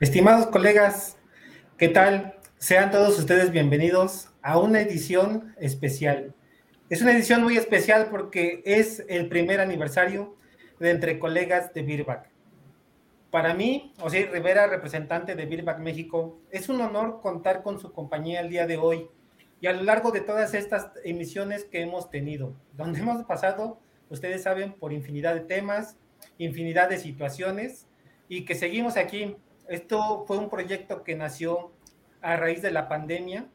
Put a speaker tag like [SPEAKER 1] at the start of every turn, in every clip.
[SPEAKER 1] Estimados colegas, ¿qué tal? Sean todos ustedes bienvenidos a una edición especial. Es una edición muy especial porque es el primer aniversario de Entre Colegas de Birback. Para mí, José Rivera, representante de Birback México, es un honor contar con su compañía el día de hoy y a lo largo de todas estas emisiones que hemos tenido, donde hemos pasado, ustedes saben, por infinidad de temas, infinidad de situaciones y que seguimos aquí esto fue un proyecto que nació a raíz de la pandemia,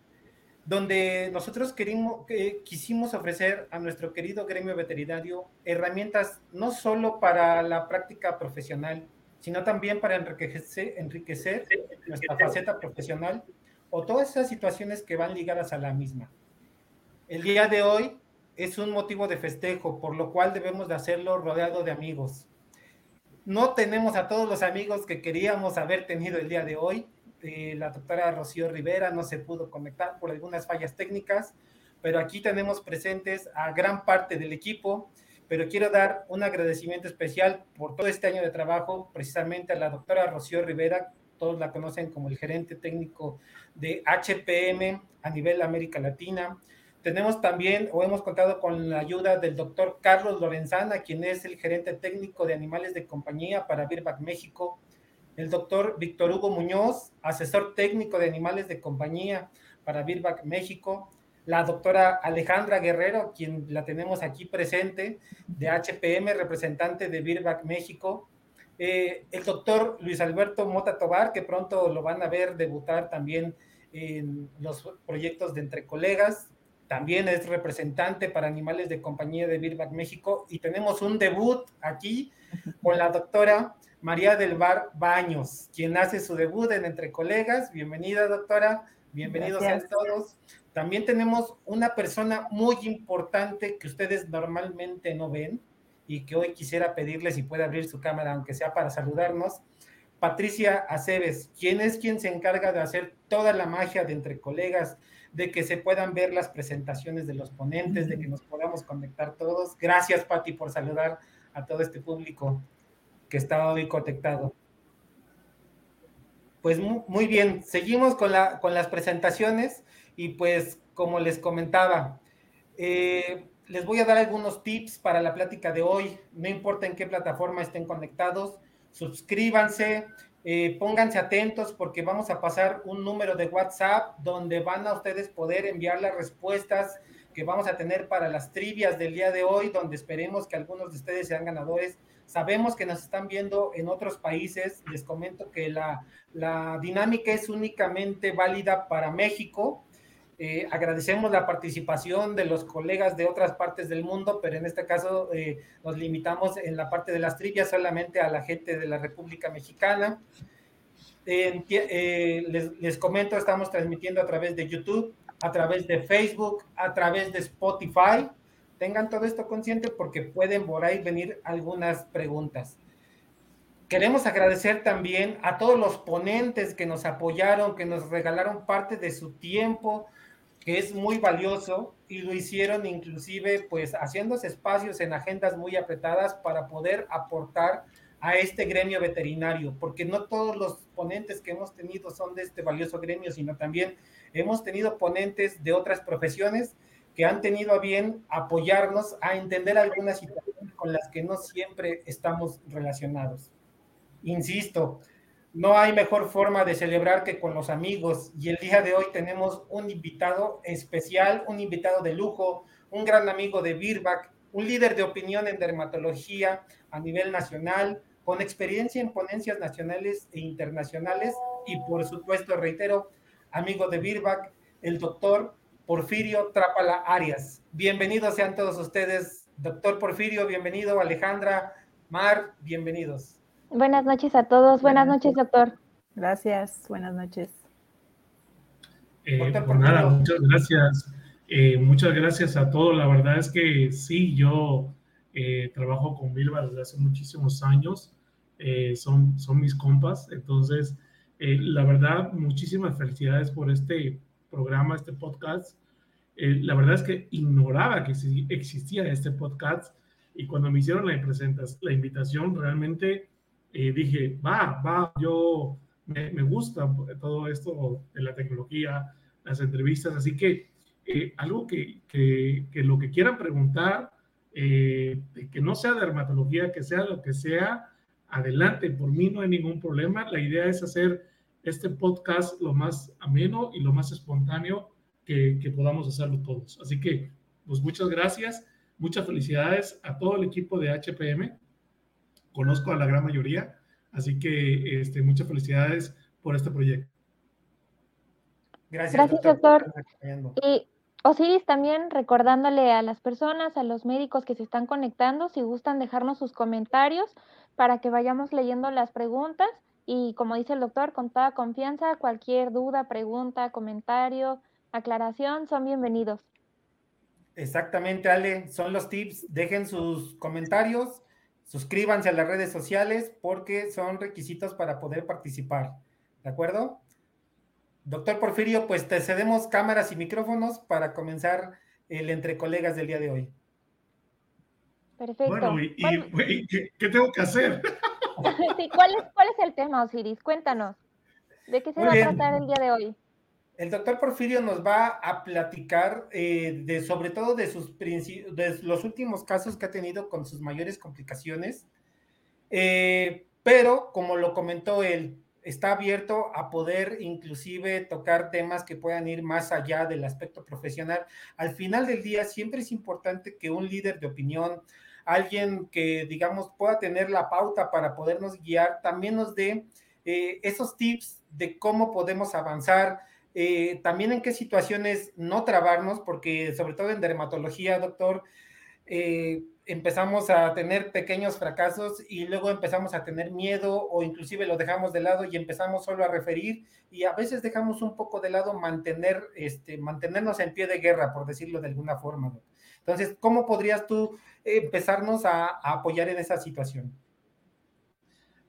[SPEAKER 1] donde nosotros querimos, quisimos ofrecer a nuestro querido gremio veterinario herramientas no solo para la práctica profesional, sino también para enriquecer, enriquecer nuestra faceta profesional o todas esas situaciones que van ligadas a la misma. El día de hoy es un motivo de festejo, por lo cual debemos de hacerlo rodeado de amigos, no tenemos a todos los amigos que queríamos haber tenido el día de hoy. Eh, la doctora Rocío Rivera no se pudo conectar por algunas fallas técnicas, pero aquí tenemos presentes a gran parte del equipo. Pero quiero dar un agradecimiento especial por todo este año de trabajo, precisamente a la doctora Rocío Rivera, todos la conocen como el gerente técnico de HPM a nivel América Latina, tenemos también o hemos contado con la ayuda del doctor Carlos Lorenzana, quien es el gerente técnico de animales de compañía para Birback México, el doctor Víctor Hugo Muñoz, asesor técnico de animales de compañía para Birback México, la doctora Alejandra Guerrero, quien la tenemos aquí presente, de HPM, representante de Birback México, eh, el doctor Luis Alberto Mota Tobar, que pronto lo van a ver debutar también en los proyectos de Entre Colegas, también es representante para animales de compañía de Birback México y tenemos un debut aquí con la doctora María del Bar Baños, quien hace su debut en Entre Colegas. Bienvenida, doctora. Bienvenidos a todos. También tenemos una persona muy importante que ustedes normalmente no ven y que hoy quisiera pedirle si puede abrir su cámara, aunque sea para saludarnos. Patricia Aceves, quien es quien se encarga de hacer toda la magia de Entre Colegas de que se puedan ver las presentaciones de los ponentes, de que nos podamos conectar todos. Gracias, Patti, por saludar a todo este público que está hoy conectado. Pues muy bien, seguimos con, la, con las presentaciones y pues como les comentaba, eh, les voy a dar algunos tips para la plática de hoy, no importa en qué plataforma estén conectados, suscríbanse, eh, pónganse atentos porque vamos a pasar un número de WhatsApp donde van a ustedes poder enviar las respuestas que vamos a tener para las trivias del día de hoy, donde esperemos que algunos de ustedes sean ganadores. Sabemos que nos están viendo en otros países. Les comento que la, la dinámica es únicamente válida para México. Eh, agradecemos la participación de los colegas de otras partes del mundo, pero en este caso eh, nos limitamos en la parte de las trivias solamente a la gente de la República Mexicana. Eh, les, les, comento, estamos transmitiendo a través de YouTube, a través de Facebook, a través de Spotify. Tengan todo esto consciente porque pueden por ahí venir algunas preguntas. Queremos agradecer también a todos los ponentes que nos apoyaron, que nos regalaron parte de su tiempo, que es muy valioso y lo hicieron inclusive pues haciéndose espacios en agendas muy apretadas para poder aportar a este gremio veterinario, porque no todos los ponentes que hemos tenido son de este valioso gremio, sino también hemos tenido ponentes de otras profesiones que han tenido a bien apoyarnos a entender algunas situaciones con las que no siempre estamos relacionados. Insisto, no hay mejor forma de celebrar que con los amigos y el día de hoy tenemos un invitado especial, un invitado de lujo, un gran amigo de Birback, un líder de opinión en dermatología a nivel nacional, con experiencia en ponencias nacionales e internacionales y por supuesto, reitero, amigo de Birback, el doctor Porfirio Trápala Arias. Bienvenidos sean todos ustedes, doctor Porfirio, bienvenido, Alejandra, Mar, bienvenidos.
[SPEAKER 2] Buenas noches a todos. Buenas, noches, doctor.
[SPEAKER 3] Gracias. Buenas noches.
[SPEAKER 4] Eh, pues nada, muchas gracias. Eh, muchas gracias a todos. La verdad es que sí, yo eh, trabajo con Bilba desde hace muchísimos años. son, son mis compas. Entonces, la verdad, muchísimas felicidades por este programa, este podcast. la verdad es que ignoraba que existía este podcast y cuando me hicieron la, la invitación, realmente dije, va, va, yo me, me gusta todo esto de la tecnología, las entrevistas, así que eh, algo que, que, que, lo que quieran preguntar, eh, que no sea dermatología, que sea lo que sea, adelante, por mí no hay ningún problema. La idea es hacer este podcast lo más ameno y lo más espontáneo que, que podamos hacerlo todos. Así que, pues muchas gracias, muchas felicidades a todo el equipo de HPM. Conozco a la gran mayoría, así que este, muchas felicidades por este proyecto.
[SPEAKER 2] Gracias, Gracias doctor. Y Osiris también recordándole a las personas, a los médicos que se están conectando, si gustan dejarnos sus comentarios para que vayamos leyendo las preguntas y como dice el doctor, con toda confianza, cualquier duda, pregunta, comentario, aclaración, son bienvenidos.
[SPEAKER 1] Exactamente, Ale, son los tips. Dejen sus comentarios, suscríbanse a las redes sociales porque son requisitos para poder participar. ¿De acuerdo? Doctor Porfirio, pues te cedemos cámaras y micrófonos para comenzar el entre colegas del día de hoy.
[SPEAKER 2] Perfecto.
[SPEAKER 4] Bueno, ¿y, ¿qué, tengo que hacer?
[SPEAKER 2] sí, ¿cuál es, ¿cuál es el tema, Osiris? Cuéntanos. ¿De qué se va a tratar el día de hoy?
[SPEAKER 1] El doctor Porfirio nos va a platicar eh, de sobre todo de sus de los últimos casos que ha tenido con sus mayores complicaciones. Eh, pero como lo comentó él, está abierto a poder inclusive tocar temas que puedan ir más allá del aspecto profesional. Al final del día, siempre es importante que un líder de opinión, alguien que, digamos, pueda tener la pauta para podernos guiar, también nos dé eh, esos tips de cómo podemos avanzar, eh, también en qué situaciones no trabarnos, porque sobre todo en dermatología, doctor, eh, empezamos a tener pequeños fracasos y luego empezamos a tener miedo o inclusive lo dejamos de lado y empezamos solo a referir y a veces dejamos un poco de lado mantener, este, mantenernos en pie de guerra, por decirlo de alguna forma. Entonces, ¿cómo podrías tú empezarnos a, apoyar en esa situación?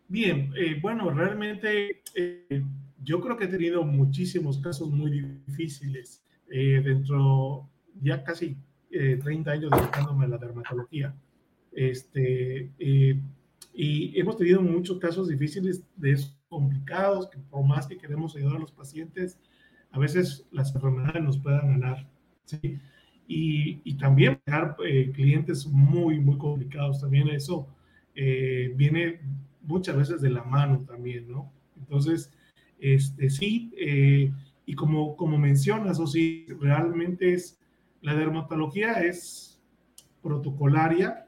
[SPEAKER 4] Bien, eh, bueno, realmente eh, yo creo que he tenido muchísimos casos muy difíciles eh, dentro ya casi 30 eh, años dedicándome a la dermatología. Este, eh, y hemos tenido muchos casos difíciles de esos complicados, que por más que queremos ayudar a los pacientes, a veces las enfermedades nos puedan ganar. ¿sí? Y, y, también dejar eh, clientes muy, muy complicados. También eso viene muchas veces de la mano también, ¿no? Entonces, este, sí, y como, como mencionas, o sí, realmente es la dermatología es protocolaria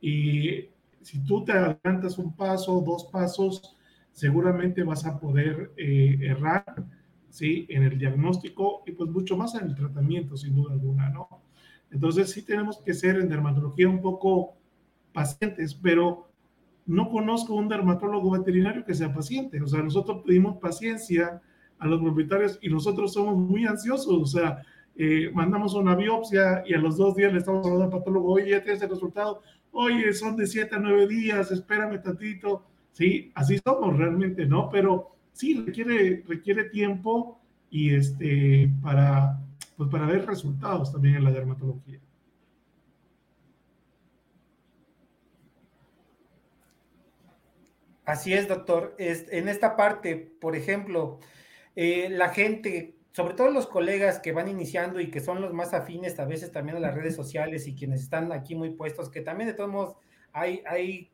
[SPEAKER 4] y si tú te adelantas un paso, dos pasos, seguramente vas a poder eh, errar, ¿sí? En el diagnóstico y pues mucho más en el tratamiento, sin duda alguna, ¿no? Entonces sí tenemos que ser en dermatología un poco pacientes, pero no conozco un dermatólogo veterinario que sea paciente. O sea, nosotros pedimos paciencia a los propietarios y nosotros somos muy ansiosos. O sea, eh, mandamos una biopsia y a los dos días le estamos hablando al patólogo, oye, ya tienes el resultado, oye, son de siete a nueve días, espérame tantito. Sí, así somos realmente, ¿no? Pero sí, requiere, requiere tiempo y este, para, pues para ver resultados también en la dermatología.
[SPEAKER 1] Así es, doctor. en esta parte, por ejemplo, eh, la gente sobre todo los colegas que van iniciando y que son los más afines a veces también a las redes sociales y quienes están aquí muy puestos, que también de todos modos hay, hay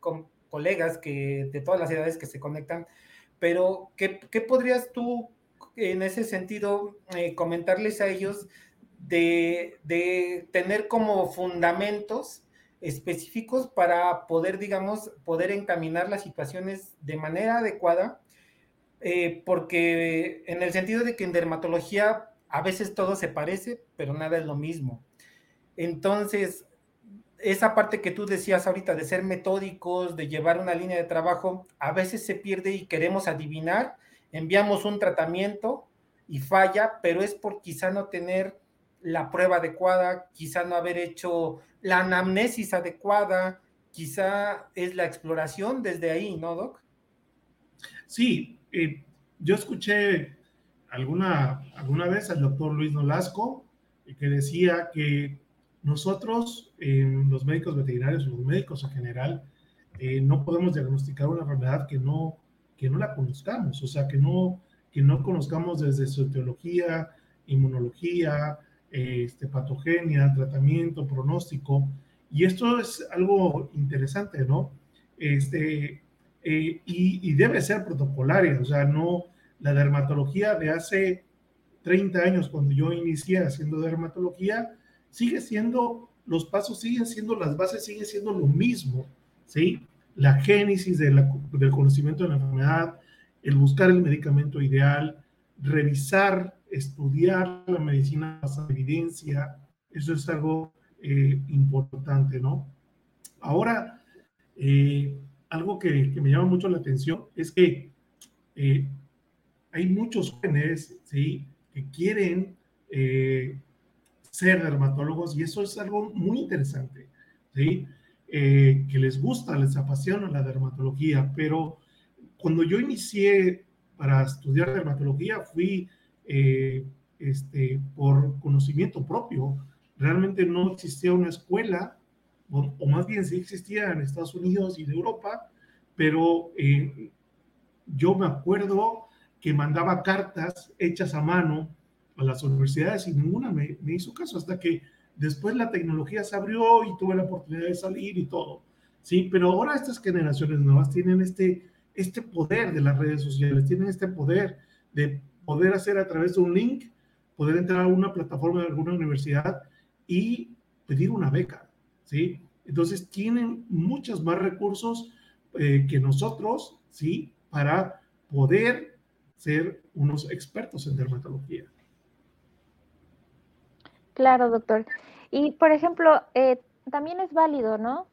[SPEAKER 1] colegas que de todas las edades que se conectan, pero ¿qué, qué podrías tú en ese sentido eh, comentarles a ellos de, de tener como fundamentos específicos para poder, digamos, poder encaminar las situaciones de manera adecuada eh, porque en el sentido de que en dermatología a veces todo se parece, pero nada es lo mismo. Entonces, esa parte que tú decías ahorita de ser metódicos, de llevar una línea de trabajo, a veces se pierde y queremos adivinar, enviamos un tratamiento y falla, pero es por quizá no tener la prueba adecuada, quizá no haber hecho la anamnesis adecuada, quizá es la exploración desde ahí, ¿no, Doc?
[SPEAKER 4] Sí, eh, yo escuché alguna, alguna vez al doctor Luis Nolasco eh, que decía que nosotros, los médicos veterinarios, los médicos en general, eh, no podemos diagnosticar una enfermedad que no, que no la conozcamos, o sea, que no, que no conozcamos desde su teología, inmunología, este, patogenia, tratamiento, pronóstico. Y esto es algo interesante, ¿no? Este, eh, y, y, debe ser protocolaria, o sea, no la dermatología de hace 30 años, cuando yo inicié haciendo dermatología, sigue siendo, los pasos siguen siendo, las bases siguen siendo lo mismo, ¿sí? La génesis de del conocimiento de la enfermedad, el buscar el medicamento ideal, revisar, estudiar la medicina basada evidencia, eso es algo eh, importante, ¿no? Ahora, eh, algo que, que, me llama mucho la atención es que eh, hay muchos jóvenes, ¿sí? Que quieren ser dermatólogos y eso es algo muy interesante, ¿sí? que les gusta, les apasiona la dermatología, pero cuando yo inicié para estudiar dermatología fui eh, este, por conocimiento propio. Realmente no existía una escuela, o, más bien sí existía en Estados Unidos y en Europa, pero eh, yo me acuerdo que mandaba cartas hechas a mano a las universidades y ninguna me, me hizo caso hasta que después la tecnología se abrió y tuve la oportunidad de salir y todo. Sí, pero ahora estas generaciones nuevas tienen este este poder de las redes sociales, tienen este poder de poder hacer a través de un link, poder entrar a una plataforma de alguna universidad y pedir una beca, ¿sí? Entonces tienen muchos más recursos eh, que nosotros, ¿sí? Para poder ser unos expertos en dermatología.
[SPEAKER 2] Claro, doctor. Y, por ejemplo, eh, también es válido, ¿no?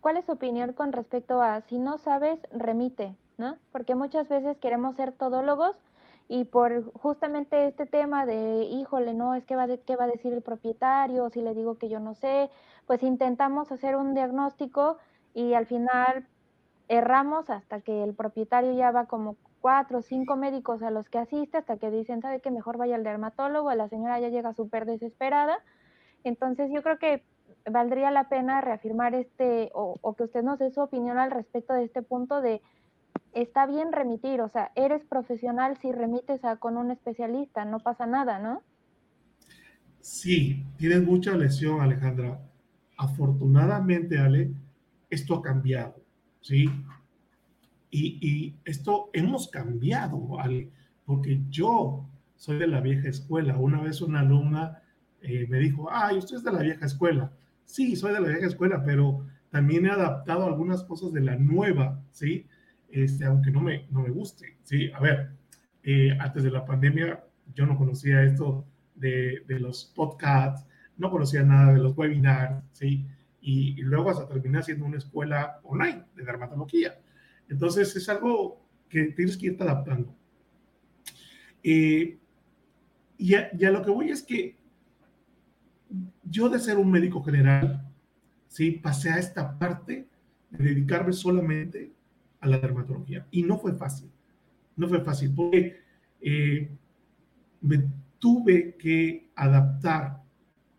[SPEAKER 2] ¿Cuál es su opinión con respecto a si no sabes, remite, ¿no? Porque muchas veces queremos ser todólogos y por justamente este tema de, híjole, no, es que va qué va a decir el propietario, si le digo que yo no sé, pues intentamos hacer un diagnóstico y al final erramos hasta que el propietario ya va como cuatro o cinco médicos a los que asiste hasta que dicen, ¿sabe que mejor vaya al dermatólogo? La señora ya llega súper desesperada. Entonces yo creo que valdría la pena reafirmar este, o, que usted nos dé su opinión al respecto de este punto de, está bien remitir, o sea, eres profesional si remites a, con un especialista, no pasa nada, ¿no?
[SPEAKER 4] Sí, tienes mucha lesión, Alejandra. Afortunadamente, Ale, esto ha cambiado, ¿sí? Y, y esto hemos cambiado, Ale, porque yo soy de la vieja escuela. Una vez una alumna eh, me dijo, ay, usted es de la vieja escuela sí, soy de la vieja escuela, pero también he adaptado algunas cosas de la nueva, ¿sí? Este, aunque no me, no me guste, ¿sí? A ver, eh, antes de la pandemia yo no conocía esto de, de, los podcasts, no conocía nada de los webinars, ¿sí? Y, luego hasta terminé haciendo una escuela online de dermatología. Entonces es algo que tienes que irte adaptando. Eh, y, a, y a lo que voy es que yo de ser un médico general, ¿sí? pasé a esta parte de dedicarme solamente a la dermatología. Y no fue fácil, no fue fácil, porque eh, me tuve que adaptar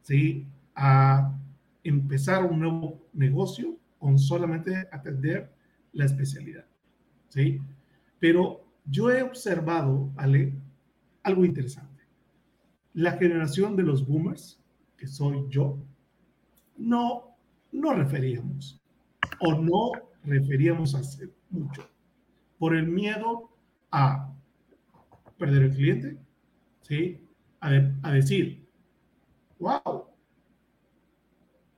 [SPEAKER 4] ¿sí? a empezar un nuevo negocio con solamente atender la especialidad. ¿sí? Pero yo he observado, Ale, algo interesante. La generación de los boomers soy yo, no, no referíamos o no referíamos a mucho por el miedo a perder el cliente, ¿sí? A, decir, wow,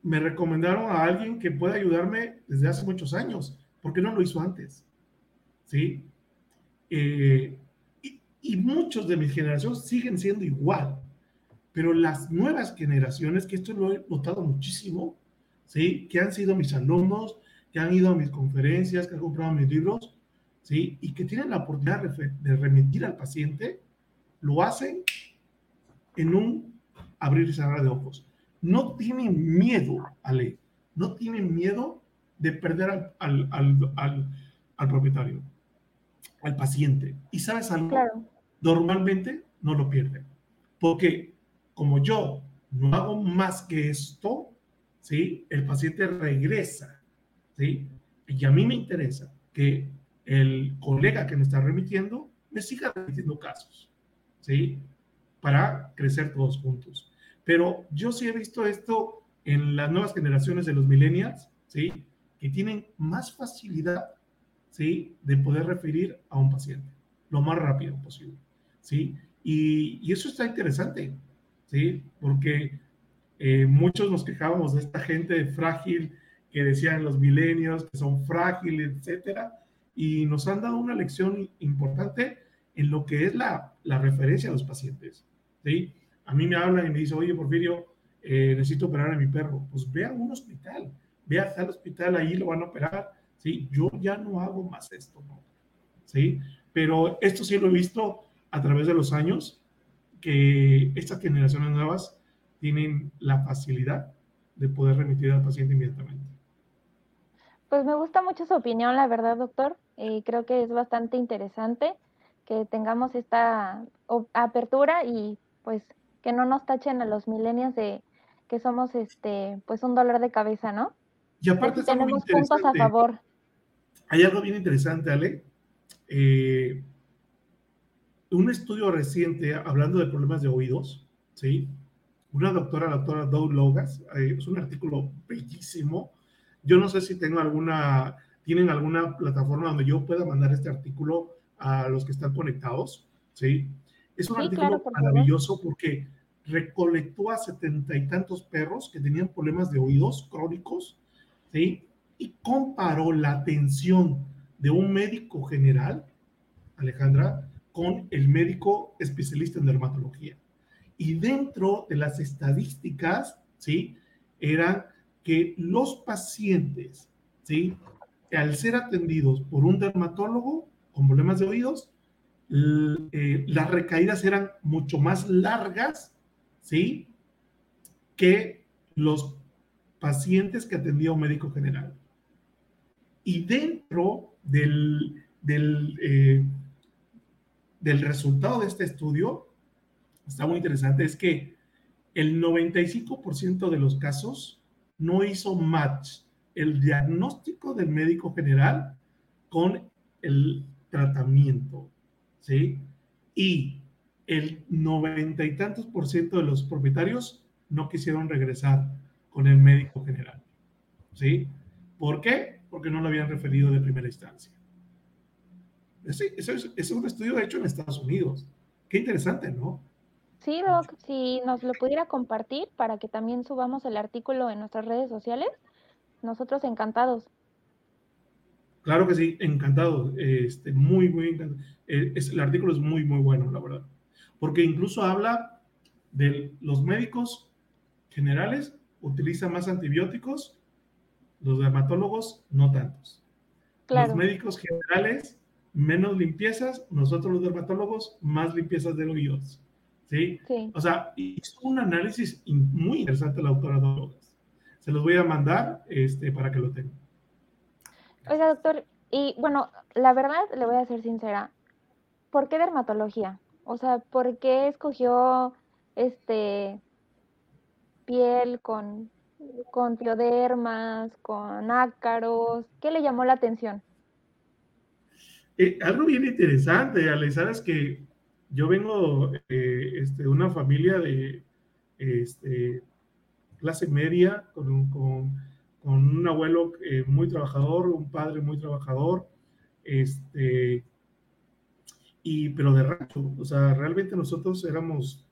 [SPEAKER 4] me recomendaron a alguien que puede ayudarme desde hace muchos años, ¿por qué no lo hizo antes? ¿Sí? Eh, y, y, muchos de mi generación siguen siendo igual pero las nuevas generaciones, que esto lo he notado muchísimo, ¿sí? que han sido mis alumnos, que han ido a mis conferencias, que han comprado mis libros, ¿sí? y que tienen la oportunidad de remitir al paciente, lo hacen en un abrir y cerrar de ojos. No tienen miedo, Ale, no tienen miedo de perder al, al, al, al propietario, al paciente. Y sabes algo, claro. normalmente no lo pierden, porque como yo no hago más que esto, ¿sí? El paciente regresa, ¿sí? Y a mí me interesa que el colega que me está remitiendo me siga remitiendo casos, ¿sí? Para crecer todos juntos. Pero yo sí he visto esto en las nuevas generaciones de los millennials, ¿sí? Que tienen más facilidad, ¿sí? De poder referir a un paciente lo más rápido posible, ¿sí? Y, y eso está interesante, ¿sí? Porque eh, muchos nos quejábamos de esta gente frágil que decían los milenios, que son frágiles, etcétera, y nos han dado una lección importante en lo que es la, la referencia a los pacientes. ¿sí? A mí me hablan y me dicen, oye, Porfirio, eh, necesito operar a mi perro. Pues ve a un hospital, ve a tal hospital, ahí lo van a operar. ¿sí? Yo ya no hago más esto, ¿no? ¿sí? Pero esto sí lo he visto a través de los años, que estas generaciones nuevas tienen la facilidad de poder remitir al paciente inmediatamente.
[SPEAKER 2] Pues me gusta mucho su opinión, la verdad, doctor. Eh, creo que es bastante interesante que tengamos esta apertura y pues que no nos tachen a los milenios de que somos este pues un dolor de cabeza, ¿no?
[SPEAKER 4] Y aparte
[SPEAKER 2] tenemos puntos a favor.
[SPEAKER 4] Hay algo bien interesante, Ale. Eh, un estudio reciente hablando de problemas de oídos, ¿sí? Una doctora, la doctora Doug Logas, eh, es un artículo bellísimo, yo no sé si tengo alguna, tienen alguna plataforma donde yo pueda mandar este artículo a los que están conectados, ¿sí? Es un artículo maravilloso porque recolectó a setenta y tantos perros que tenían problemas de oídos crónicos, ¿sí? Y comparó la atención de un médico general, Alejandra, con el médico especialista en dermatología. Y dentro de las estadísticas, ¿sí? Eran que los pacientes, ¿sí? Al ser atendidos por un dermatólogo con problemas de oídos, eh, las recaídas eran mucho más largas, ¿sí? Que los pacientes que atendía un médico general. Y dentro del, del, eh, del resultado de este estudio, está muy interesante, es que el 95% de los casos no hizo match el diagnóstico del médico general con el tratamiento, ¿sí? Y el noventa y tantos por ciento de los propietarios no quisieron regresar con el médico general, ¿sí? ¿Por qué? Porque no lo habían referido de primera instancia. Ese, es, es un estudio hecho en Estados Unidos. Qué interesante, ¿no?
[SPEAKER 2] Sí, Doc, si nos lo pudiera compartir para que también subamos el artículo en nuestras redes sociales, nosotros encantados.
[SPEAKER 4] Claro que sí, encantado. Este, muy, muy encantado. Eh, el artículo es muy, muy bueno, la verdad. Porque incluso habla de los médicos generales utilizan más antibióticos, los dermatólogos no tantos. Los médicos generales menos limpiezas, nosotros los dermatólogos más limpiezas de oídos. ¿Sí? O sea, hizo un análisis muy interesante la autora Dolores. Se los voy a mandar este, para que lo tengan.
[SPEAKER 2] Oiga, doctor, y bueno, la verdad, le voy a ser sincera, ¿por qué dermatología? O sea, ¿por qué escogió este piel con, con piodermas, con ácaros? ¿Qué le llamó la atención?
[SPEAKER 4] Eh, algo bien interesante, Ale, sabes que yo vengo eh, este, de una familia de este, clase media, con un, con, un abuelo eh, muy trabajador, un padre muy trabajador, este, y, pero de rancho. O sea, realmente nosotros éramos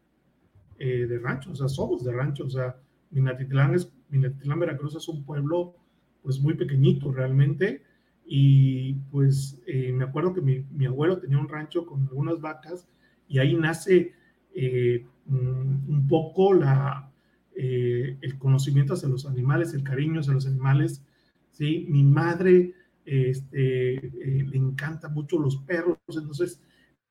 [SPEAKER 4] eh, de rancho, o sea, somos de rancho. O sea, Minatitlán, es, Minatitlán, Veracruz es un pueblo pues muy pequeñito realmente. Y pues me acuerdo que mi, mi, abuelo tenía un rancho con algunas vacas y ahí nace eh, un poco la, eh, el conocimiento hacia los animales, el cariño hacia los animales. ¿sí? Mi madre este, eh, le encanta mucho los perros, entonces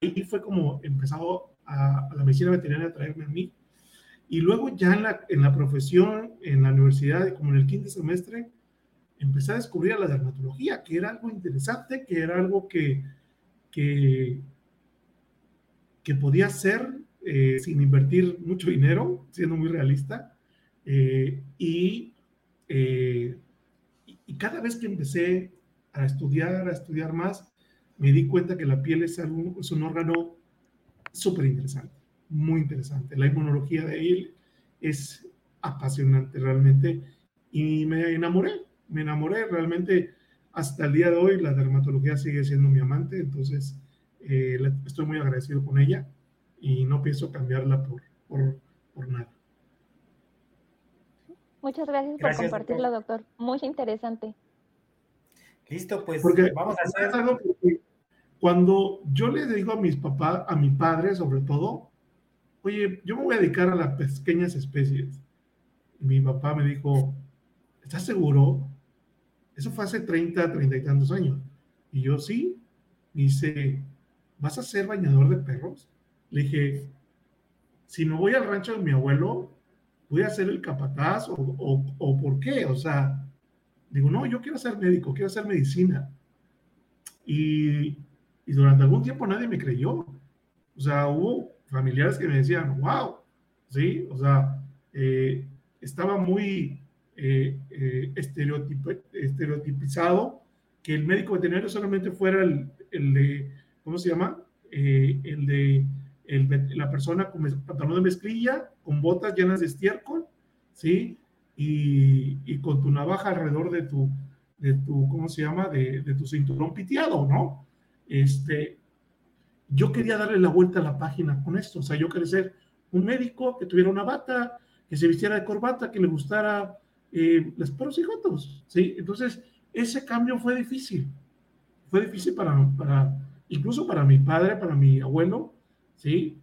[SPEAKER 4] ahí fue como empezado a, la medicina veterinaria a traerme a mí. Y luego ya en la, en la profesión, en la universidad, como en el quinto semestre, empecé a descubrir la dermatología, que era algo interesante, que era algo que, que, que podía ser eh, sin invertir mucho dinero, siendo muy realista. Eh, y, eh, y cada vez que empecé a estudiar, a estudiar más, me di cuenta que la piel es, es un órgano súper interesante, muy interesante. La inmunología de él es apasionante realmente y me enamoré, me enamoré realmente hasta el día de hoy. La dermatología sigue siendo mi amante, entonces eh, estoy muy agradecido con ella y no pienso cambiarla por, por, por nada.
[SPEAKER 2] Muchas gracias, por compartirlo, doctor. Muy interesante.
[SPEAKER 1] Listo, pues
[SPEAKER 4] vamos a hacer algo. Cuando yo le digo a mis papás, a mi padre sobre todo, oye, yo me voy a dedicar a las pequeñas especies. Y mi papá me dijo, ¿estás seguro? Eso fue hace 30, 30 y tantos años. Y yo sí. dice, ¿vas a ser bañador de perros? Le dije, si me voy al rancho de mi abuelo, voy a ser el capataz o, o, o por qué. O sea, digo, no, yo quiero ser médico, quiero hacer medicina. Y, y durante algún tiempo nadie me creyó. O sea, hubo familiares que me decían, wow, ¿sí? O sea, eh, estaba muy eh, eh, estereotipizado que el médico veterinario solamente fuera el, el de, ¿cómo se llama? el de la persona con pantalón de mezclilla, con botas llenas de estiércol, ¿sí? Y, y, con tu navaja alrededor de tu, de tu ¿cómo se llama? De, de tu cinturón piteado, ¿no? Este, yo quería darle la vuelta a la página con esto, o sea, yo quería ser un médico que tuviera una bata, que se vistiera de corbata, que le gustara eh, los perros y gatos, ¿sí? Entonces, ese cambio fue difícil, fue difícil para, para incluso para mi padre, para mi abuelo, ¿sí?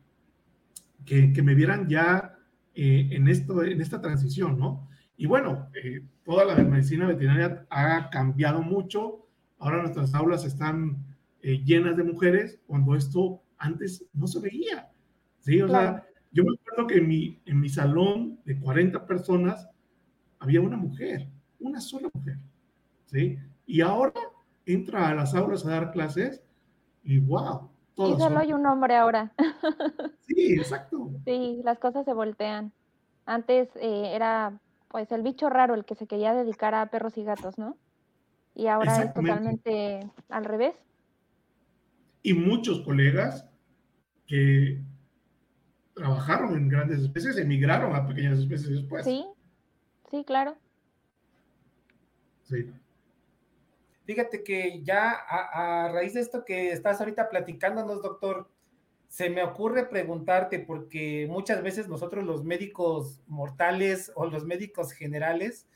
[SPEAKER 4] Que, que me vieran ya eh, en, esto, en esta transición, ¿no? Y bueno, eh, toda la medicina veterinaria ha cambiado mucho, ahora nuestras aulas están eh, llenas de mujeres, cuando esto antes no se veía. ¿sí? O sea, yo me acuerdo que en mi, en mi salón de 40 personas había una mujer, una sola mujer. ¿sí? Y ahora entra a las aulas a dar clases y wow.
[SPEAKER 2] Y solo hay un hombre ahora.
[SPEAKER 4] Sí, exacto.
[SPEAKER 2] Sí, las cosas se voltean. Antes eh, era pues el bicho raro el que se quería dedicar a perros y gatos, ¿no? Y ahora es totalmente al revés
[SPEAKER 4] y muchos colegas que trabajaron en grandes especies emigraron a pequeñas especies después.
[SPEAKER 2] Sí, sí, claro.
[SPEAKER 4] Sí.
[SPEAKER 1] Fíjate que ya a, a, raíz de esto que estás ahorita platicándonos, doctor, se me ocurre preguntarte, porque muchas veces nosotros los médicos mortales o los médicos generales,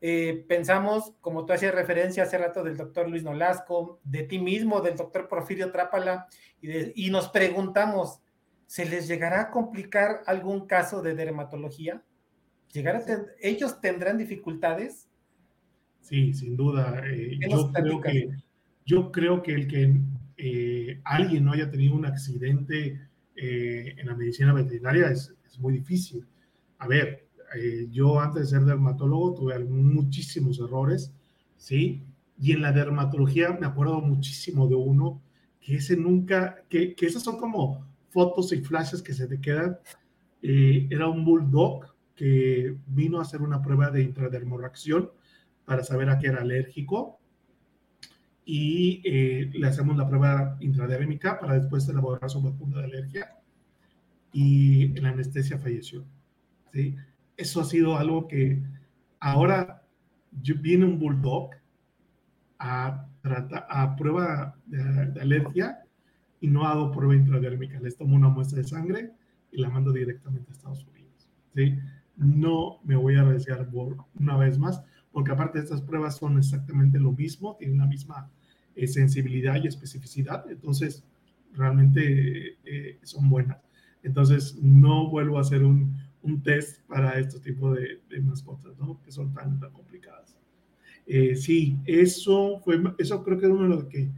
[SPEAKER 1] eh, pensamos, como tú hacías referencia hace rato del doctor Luis Nolasco, de ti mismo, del doctor Porfirio Trápala, y, nos preguntamos, ¿se les llegará a complicar algún caso de dermatología? ¿Llegará ¿Ellos tendrán dificultades?
[SPEAKER 4] Sí, sin duda. Eh, yo, creo que, yo creo que el que eh, alguien no haya tenido un accidente en la medicina veterinaria es, es muy difícil. A ver, eh, yo antes de ser dermatólogo tuve muchísimos errores, ¿sí? Y en la dermatología me acuerdo muchísimo de uno, que ese nunca, que, que esas son como fotos y flashes que se te quedan. Eh, era un bulldog que vino a hacer una prueba de intradermorreacción para saber a qué era alérgico y eh, le hacemos la prueba intradérmica para después elaborar su vacuna de alergia y la anestesia falleció. ¿sí? eso ha sido algo que ahora viene un bulldog a, a prueba de, alergia y no hago prueba intradérmica. Les tomo una muestra de sangre y la mando directamente a Estados Unidos. ¿sí? No me voy a arriesgar por una vez más, porque aparte estas pruebas son exactamente lo mismo, tienen la misma eh, sensibilidad y especificidad, entonces realmente eh, son buenas. Entonces no vuelvo a hacer un, un test para estos tipos de, mascotas, ¿no? Que son tan, tan complicadas. Eh, sí, eso fue, eso creo que es uno de los que,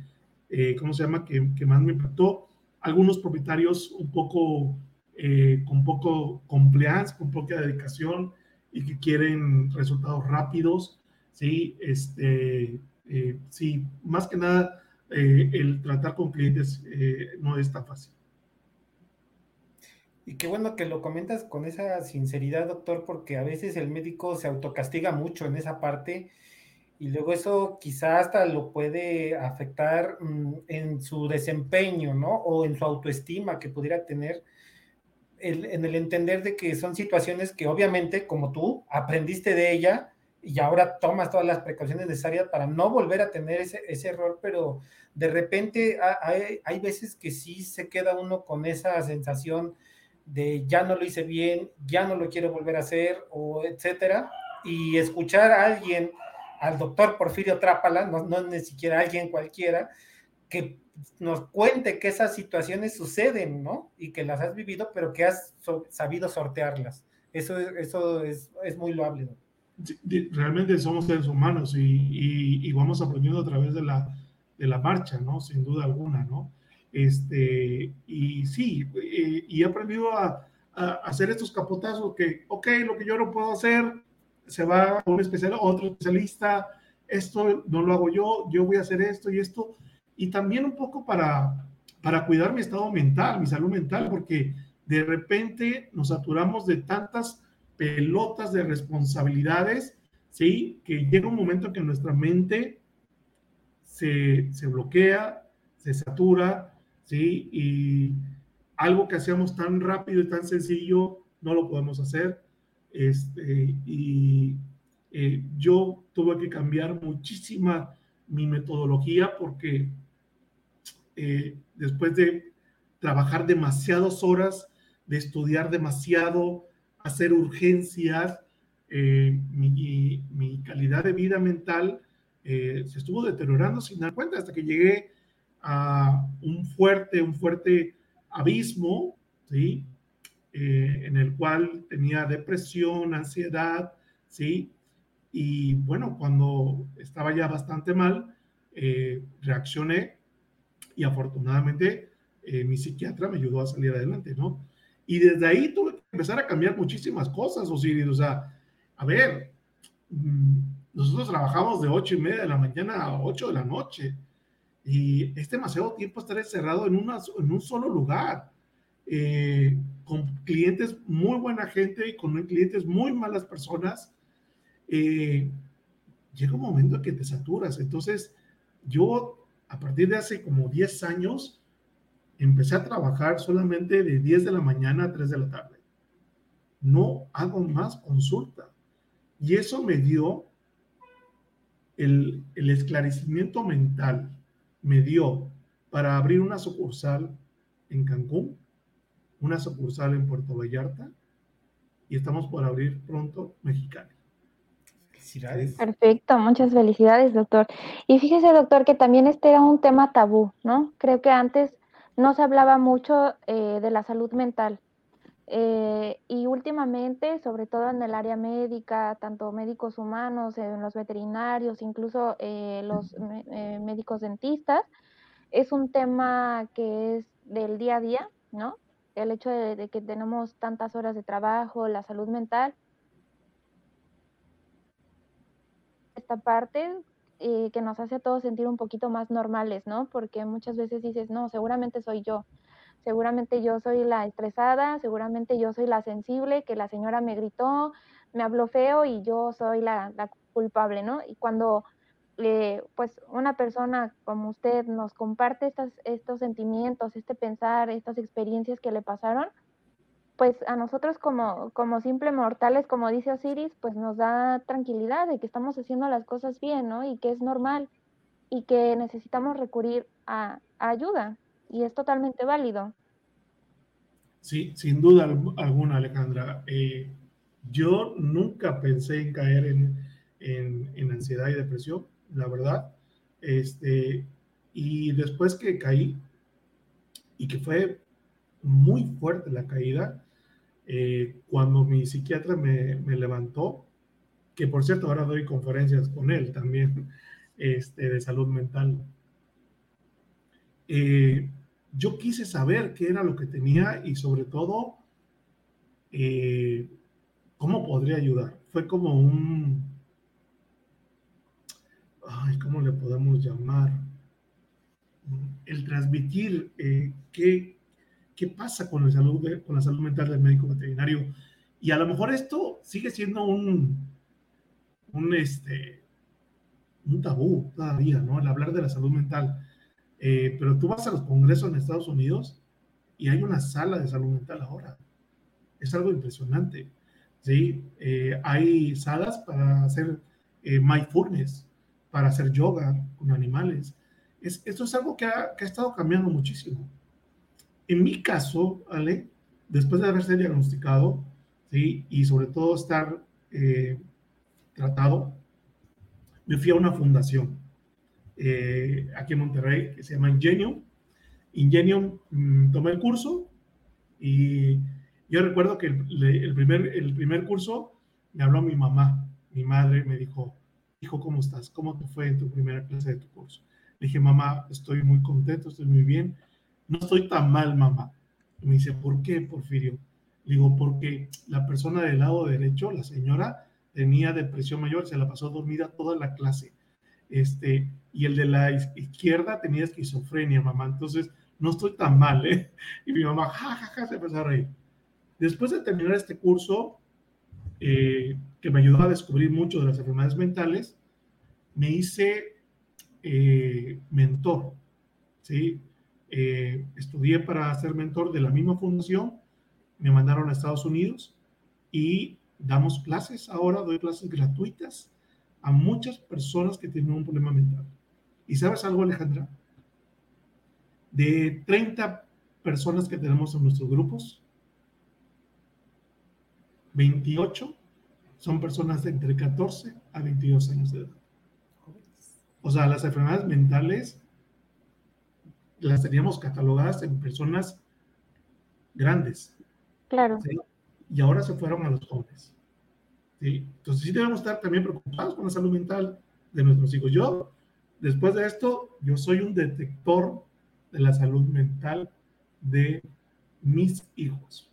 [SPEAKER 4] eh, ¿cómo se llama? Que, que, más me impactó. Algunos propietarios un poco, con poco compliance, con poca dedicación y que quieren resultados rápidos, sí, este, sí, más que nada, el tratar con clientes no es tan fácil.
[SPEAKER 1] Y qué bueno que lo comentas con esa sinceridad, doctor, porque a veces el médico se autocastiga mucho en esa parte y luego eso quizá hasta lo puede afectar mm, en su desempeño, ¿no? O en su autoestima que pudiera tener, en el entender de que son situaciones que obviamente, como tú, aprendiste de ella y ahora tomas todas las precauciones necesarias para no volver a tener ese, error, pero de repente hay, hay veces que sí se queda uno con esa sensación de ya no lo hice bien, ya no lo quiero volver a hacer, o etcétera, y escuchar a alguien al doctor Porfirio Trápala, no, no ni siquiera alguien cualquiera, que nos cuente que esas situaciones suceden, ¿no? Y que las has vivido, pero que has sabido sortearlas. Eso, eso es, es muy loable.
[SPEAKER 4] Realmente somos seres humanos y, y, vamos aprendiendo a través de la, de la marcha, ¿no? Sin duda alguna, ¿no? Este, y sí, eh, y he aprendido a, a, hacer estos capotazos que, ok, lo que yo no puedo hacer, se va a un especial, otro especialista, esto no lo hago yo, yo voy a hacer esto y esto, y también un poco para, para cuidar mi estado mental, mi salud mental, porque de repente nos saturamos de tantas pelotas de responsabilidades, ¿sí? Que llega un momento que nuestra mente se, se bloquea, se satura, ¿sí? Y algo que hacíamos tan rápido y tan sencillo, no lo podemos hacer. Este, y eh, yo tuve que cambiar muchísima mi metodología porque eh, después de trabajar demasiadas horas, de estudiar demasiado, hacer urgencias, eh, mi, calidad de vida mental se estuvo deteriorando sin dar cuenta hasta que llegué a un fuerte, un fuerte abismo, ¿sí? Eh, en el cual tenía depresión, ansiedad, ¿sí? Y bueno, cuando estaba ya bastante mal, eh, reaccioné y afortunadamente eh, mi psiquiatra me ayudó a salir adelante, ¿no? Y desde ahí tuve que empezar a cambiar muchísimas cosas, Osiris, o sea, a ver, mm, nosotros trabajamos de ocho y media de la mañana a 8 de la noche y es demasiado tiempo estar encerrado en, un solo lugar. Eh, con clientes muy buena gente y con clientes muy malas personas, eh, llega un momento en que te saturas. Entonces, yo a partir de hace como 10 años, empecé a trabajar solamente de 10 de la mañana a 3 de la tarde. No hago más consulta. Y eso me dio el, el esclarecimiento mental, me dio para abrir una sucursal en Cancún una sucursal en Puerto Vallarta y estamos por abrir pronto Mexicali.
[SPEAKER 2] Felicidades. Perfecto, muchas felicidades, doctor. Y fíjese, doctor, que también este era un tema tabú, ¿no? Creo que antes no se hablaba mucho eh, de la salud mental. Eh, y últimamente, sobre todo en el área médica, tanto médicos humanos, en los veterinarios, incluso eh, los médicos dentistas, es un tema que es del día a día, ¿no? el hecho de, que tenemos tantas horas de trabajo, la salud mental. Esta parte eh, que nos hace a todos sentir un poquito más normales, ¿no? Porque muchas veces dices, no, seguramente soy yo, seguramente yo soy la estresada, seguramente yo soy la sensible, que la señora me gritó, me habló feo y yo soy la, culpable, ¿no? Y cuando eh, pues una persona como usted nos comparte estas, estos sentimientos, este pensar, estas experiencias que le pasaron, pues a nosotros como, como simple mortales, como dice Osiris, pues nos da tranquilidad de que estamos haciendo las cosas bien, ¿no? Y que es normal y que necesitamos recurrir a, ayuda y es totalmente válido.
[SPEAKER 4] Sí, sin duda alguna, Alejandra. Eh, yo nunca pensé en caer en, en, en ansiedad y depresión la verdad. Este, y después que caí, y que fue muy fuerte la caída, eh, cuando mi psiquiatra me, levantó, que por cierto ahora doy conferencias con él también, este, de salud mental, eh, yo quise saber qué era lo que tenía y sobre todo eh, cómo podría ayudar. Fue como un, ¿cómo le podemos llamar? El transmitir qué, qué, pasa con la, salud con la salud mental del médico veterinario. Y a lo mejor esto sigue siendo un, un, este, un tabú todavía, ¿no? El hablar de la salud mental. Eh, pero tú vas a los congresos en Estados Unidos y hay una sala de salud mental ahora. Es algo impresionante. ¿sí? Eh, hay salas para hacer eh, mindfulness, para hacer yoga con animales. Es, esto es algo que ha, que ha, estado cambiando muchísimo. En mi caso, Ale, después de haberse diagnosticado, y sobre todo estar eh, tratado, me fui a una fundación eh, aquí en Monterrey que se llama Ingenium. Ingenium, mm, tomé el curso y yo recuerdo que el, primer, el primer curso me habló mi mamá, mi madre, me dijo, hijo, ¿cómo estás? ¿Cómo te fue en tu primera clase de tu curso? Dije, mamá, estoy muy contento, estoy muy bien. No estoy tan mal, mamá. me dice, ¿por qué, Porfirio? Le digo, porque la persona del lado derecho, la señora, tenía depresión mayor, se la pasó dormida toda la clase. Este, y el de la izquierda tenía esquizofrenia, mamá. Entonces, no estoy tan mal, ¿eh? Y mi mamá, jajaja, ja, ja, se empezó a reír. Después de terminar este curso, eh, que me ayudó a descubrir mucho de las enfermedades mentales, me hice eh, mentor, ¿sí? Eh, estudié para ser mentor de la misma fundación, me mandaron a Estados Unidos y damos clases ahora, doy clases gratuitas a muchas personas que tienen un problema mental. ¿Y sabes algo, Alejandra? De 30 personas que tenemos en nuestros grupos, 28 son personas de entre 14 a 22 años de edad. O sea, las enfermedades mentales las teníamos catalogadas en personas grandes.
[SPEAKER 2] Claro.
[SPEAKER 4] Y ahora se fueron a los jóvenes. ¿sí? Entonces sí debemos estar también preocupados con la salud mental de nuestros hijos. Yo, después de esto, yo soy un detector de la salud mental de mis hijos.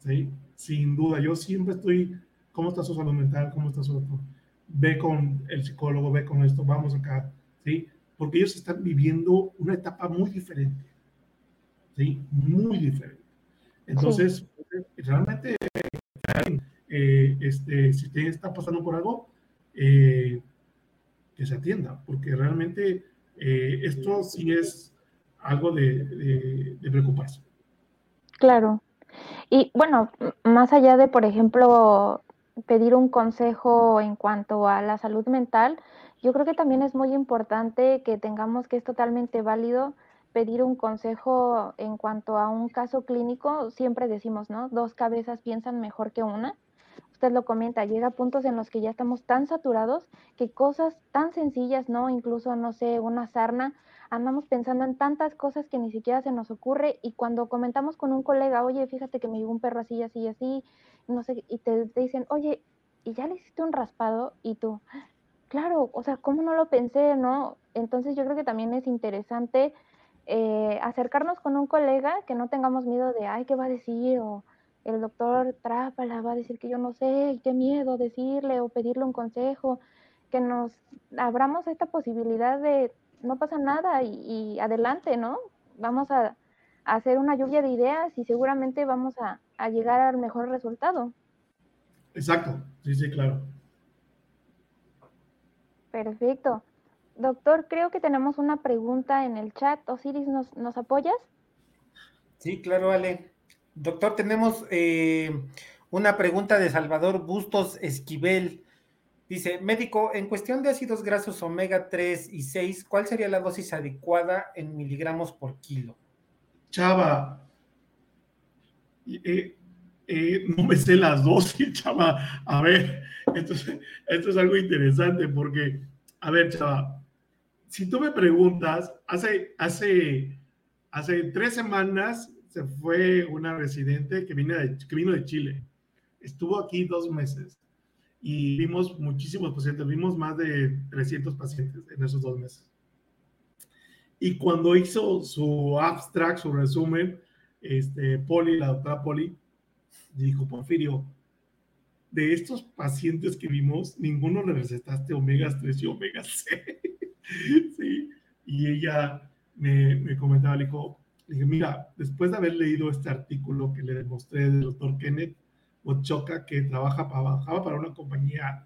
[SPEAKER 4] ¿sí? Sin duda, yo siempre estoy, ¿cómo está su salud mental? ¿Cómo está su... Ve con el psicólogo, ve con esto, vamos acá, ¿sí? Porque ellos están viviendo una etapa muy diferente, ¿sí? Muy diferente. Entonces, realmente, eh, este, si usted está pasando por algo, eh, que se atienda, porque realmente eh, esto sí es algo de, de, de preocuparse.
[SPEAKER 2] Claro, y bueno, más allá de, por ejemplo, pedir un consejo en cuanto a la salud mental, yo creo que también es muy importante que tengamos que es totalmente válido pedir un consejo en cuanto a un caso clínico. Siempre decimos, ¿no? Dos cabezas piensan mejor que una. Usted lo comenta, llega a puntos en los que ya estamos tan saturados que cosas tan sencillas, ¿no? Incluso, no sé, una sarna andamos pensando en tantas cosas que ni siquiera se nos ocurre y cuando comentamos con un colega, oye, fíjate que me llegó un perro así, así, así, no sé, y te, dicen, oye, ¿y ya le hiciste un raspado? Y tú, claro, o sea, ¿cómo no lo pensé, no? Entonces yo creo que también es interesante eh, acercarnos con un colega que no tengamos miedo de, ay, ¿qué va a decir? O el doctor Trápala va a decir que yo no sé, qué miedo decirle o pedirle un consejo, que nos abramos esta posibilidad de no pasa nada y, adelante, ¿no? Vamos a, hacer una lluvia de ideas y seguramente vamos a, llegar al mejor resultado.
[SPEAKER 4] Exacto, sí, sí, claro.
[SPEAKER 2] Perfecto. Doctor, creo que tenemos una pregunta en el chat. Osiris, ¿nos, nos apoyas?
[SPEAKER 1] Sí, claro, Ale. Doctor, tenemos eh, una pregunta de Salvador Bustos Esquivel. Dice, médico, en cuestión de ácidos grasos omega 3 y 6, ¿cuál sería la dosis adecuada en miligramos por kilo?
[SPEAKER 4] Chava, eh, eh, no me sé las dosis, chava. A ver, esto es, esto es algo interesante porque, a ver, chava, si tú me preguntas, hace, hace, hace tres semanas se fue una residente que, vino de, que vino de Chile. Estuvo aquí dos meses y vimos muchísimos pacientes, vimos más de 300 pacientes en esos dos meses. Y cuando hizo su abstract, su resumen, este, Poli, la doctora Poli, dijo, Porfirio, de estos pacientes que vimos, ninguno le recetaste omega 3 y omega 6. sí, y ella me, me comentaba, le dijo, mira, después de haber leído este artículo que le demostré del doctor Kenneth, Ochoca, que trabaja, trabajaba para una compañía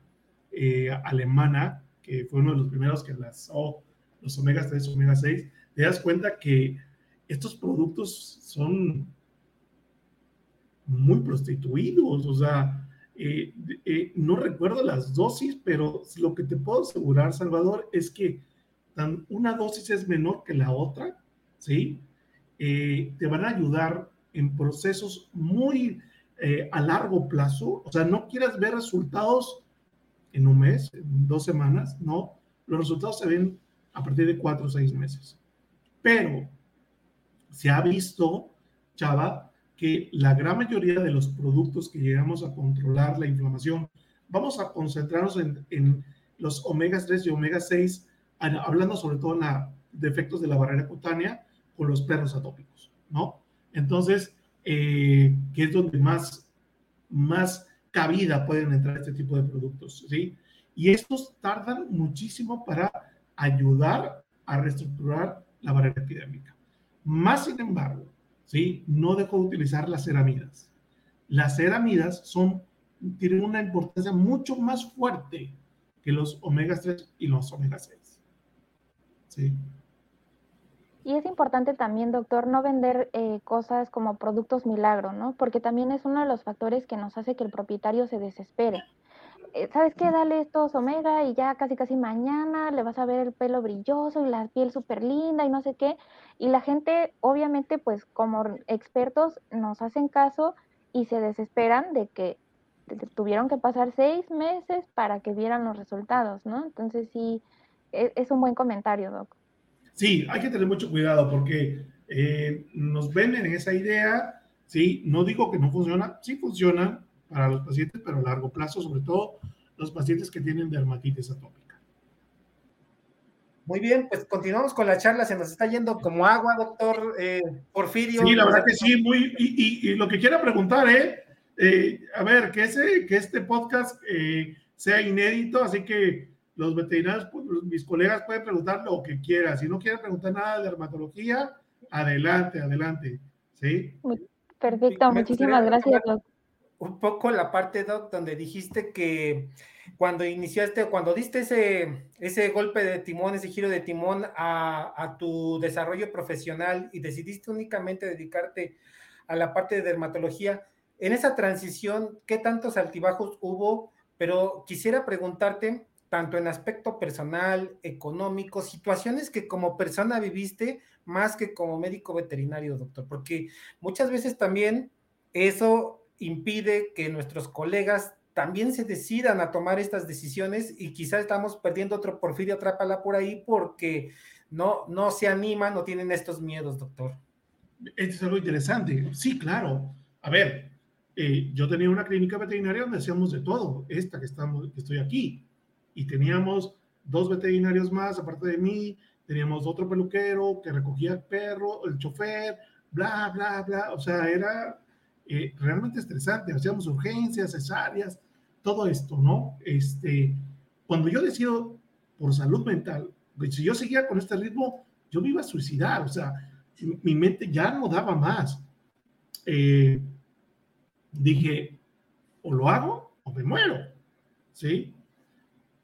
[SPEAKER 4] eh, alemana que fue uno de los primeros que lanzó los omega 3, omega 6, te das cuenta que estos productos son muy prostituidos, o sea, eh, eh, no recuerdo las dosis, pero lo que te puedo asegurar, Salvador, es que una dosis es menor que la otra, ¿sí? Eh, te van a ayudar en procesos muy a largo plazo, o sea, no quieras ver resultados en un mes, en dos semanas, no, los resultados se ven a partir de cuatro o seis meses. Pero se ha visto, Chava, que la gran mayoría de los productos que llegamos a controlar la inflamación, vamos a concentrarnos en, los omega 3 y omega 6, hablando sobre todo en la, de efectos de la barrera cutánea con los perros atópicos, ¿no? Entonces, eh, que es donde más, más cabida pueden entrar este tipo de productos, ¿sí? Y estos tardan muchísimo para ayudar a reestructurar la barrera epidémica. Más sin embargo, ¿sí? No dejó de utilizar las ceramidas. Las ceramidas tienen una importancia mucho más fuerte que los omega 3 y los omega 6. ¿Sí?
[SPEAKER 2] Y es importante también, doctor, no vender eh, cosas como productos milagro, ¿no? Porque también es uno de los factores que nos hace que el propietario se desespere. Eh, ¿Sabes qué? Dale estos omega y ya casi casi mañana le vas a ver el pelo brilloso y la piel súper linda y no sé qué. Y la gente, obviamente, pues como expertos, nos hacen caso y se desesperan de que tuvieron que pasar seis meses para que vieran los resultados, ¿no? Entonces sí, e, es, un buen comentario, Doc.
[SPEAKER 4] Sí, hay que tener mucho cuidado porque eh, nos venden en esa idea, sí, no digo que no funciona, sí funciona para los pacientes, pero a largo plazo, sobre todo los pacientes que tienen dermatitis atópica.
[SPEAKER 1] Muy bien, pues continuamos con la charla, se nos está yendo como agua, doctor eh, Porfirio.
[SPEAKER 4] Sí, la verdad que sí, muy, y, lo que quiera preguntar, ¿eh? ¿eh? a ver, que, ese, que este podcast eh, sea inédito, así que los veterinarios, pues, mis colegas pueden preguntar lo que quieran. Si no quieren preguntar nada de dermatología, adelante, adelante. ¿Sí?
[SPEAKER 2] Perfecto, muchísimas gracias, doctor
[SPEAKER 1] un poco la parte, Doc, donde dijiste que cuando iniciaste, cuando diste ese, ese golpe de timón, ese giro de timón a, tu desarrollo profesional y decidiste únicamente dedicarte a la parte de dermatología, en esa transición, ¿qué tantos altibajos hubo? Pero quisiera preguntarte, tanto en aspecto personal, económico, situaciones que como persona viviste más que como médico veterinario, doctor, porque muchas veces también eso impide que nuestros colegas también se decidan a tomar estas decisiones y quizás estamos perdiendo otro Porfirio Atrápala por ahí porque no, no se animan o tienen estos miedos, doctor.
[SPEAKER 4] Esto es algo interesante. Sí, claro. A ver, eh, yo tenía una clínica veterinaria donde hacíamos de todo, esta que, estamos, que estoy aquí, y teníamos dos veterinarios más aparte de mí, teníamos otro peluquero que recogía el perro, el chofer, bla, bla, bla, o sea, era eh, realmente estresante. Hacíamos urgencias, cesáreas, todo esto, ¿no? Este, cuando yo decido por salud mental, pues, si yo seguía con este ritmo, yo me iba a suicidar, o sea, mi mente ya no daba más. Eh, dije, o lo hago o me muero, ¿sí?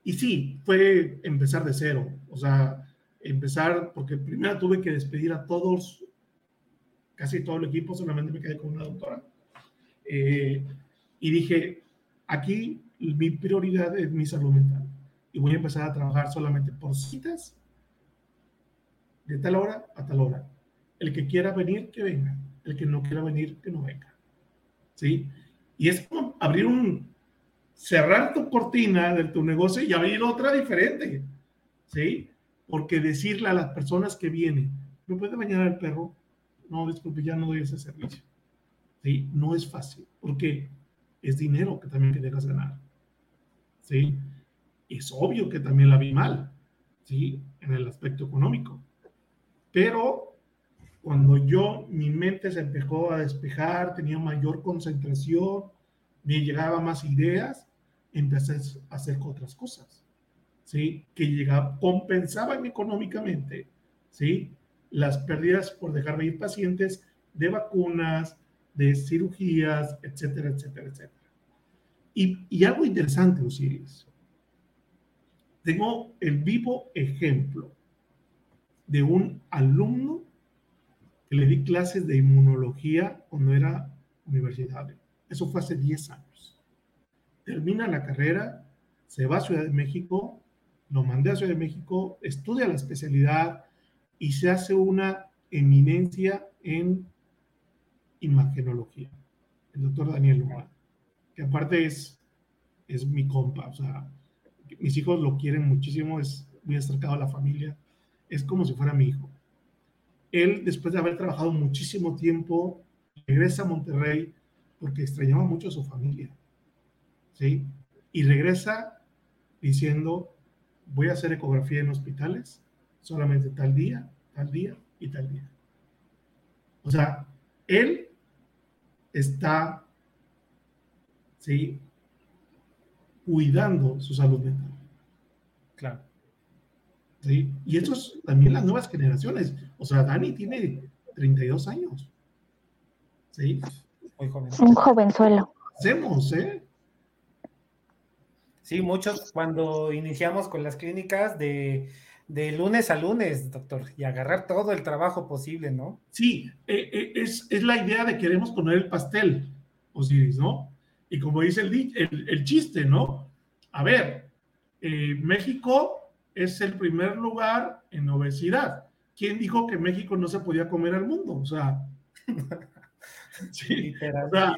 [SPEAKER 4] Y sí, fue empezar de cero, o sea, empezar, porque primero tuve que despedir a todos, casi todo el equipo, solamente me quedé con una doctora. Eh, y dije, aquí mi prioridad es mi salud mental y voy a empezar a trabajar solamente por citas de tal hora a tal hora. El que quiera venir, que venga. El que no quiera venir, que no venga. ¿Sí? Y es como abrir un, cerrar tu cortina de tu negocio y abrir otra diferente. ¿Sí? Porque decirle a las personas que vienen, ¿me puede bañar el perro? No, disculpe, ya no doy ese servicio. ¿Sí? No es fácil, porque es dinero que también que dejas ganar, ¿sí? Es obvio que también la vi mal, ¿sí? En el aspecto económico. Pero cuando yo, mi mente se empezó a despejar, tenía mayor concentración, me llegaba más ideas, empecé a hacer otras cosas, ¿sí? Que llegaba, compensaban económicamente, ¿sí? Las pérdidas por dejar de ir pacientes de vacunas, de cirugías, etcétera, etcétera, etcétera. Y, y algo interesante, Osiris. tengo el vivo ejemplo de un alumno que le di clases de inmunología cuando era universitario. Eso fue hace 10 años. Termina la carrera, se va a Ciudad de México, lo mandé a Ciudad de México, estudia la especialidad y se hace una eminencia en imagenología. El doctor Daniel Luma, que aparte es, es mi compa, o sea, mis hijos lo quieren muchísimo, es muy acercado a la familia, es como si fuera mi hijo. Él, después de haber trabajado muchísimo tiempo, regresa a Monterrey porque extrañaba mucho a su familia, ¿sí? Y regresa diciendo, voy a hacer ecografía en hospitales solamente tal día, tal día y tal día. O sea, él está, ¿sí? Cuidando su salud mental.
[SPEAKER 1] Claro.
[SPEAKER 4] ¿Sí? Y esto es también las nuevas generaciones. O sea, Dani tiene 32 años. ¿Sí?
[SPEAKER 2] Muy joven. Un jovenzuelo.
[SPEAKER 4] Hacemos, ¿eh?
[SPEAKER 1] Sí, muchos cuando iniciamos con las clínicas de, lunes a lunes, doctor, y agarrar todo el trabajo posible, ¿no?
[SPEAKER 4] Sí, eh, eh, es, la idea de queremos poner el pastel, Osiris, ¿no? Y como dice el, el, chiste, ¿no? A ver, eh, México es el primer lugar en obesidad. ¿Quién dijo que México no se podía comer al mundo? O sea, sí, o sea,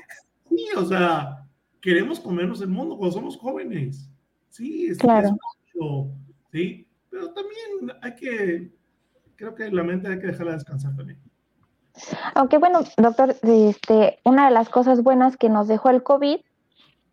[SPEAKER 4] sí, o sea, queremos comernos el mundo cuando somos jóvenes. Sí, es, claro. sí, pero también hay que, creo que la mente hay que dejarla descansar también.
[SPEAKER 2] Aunque bueno, doctor, este, una de las cosas buenas que nos dejó el COVID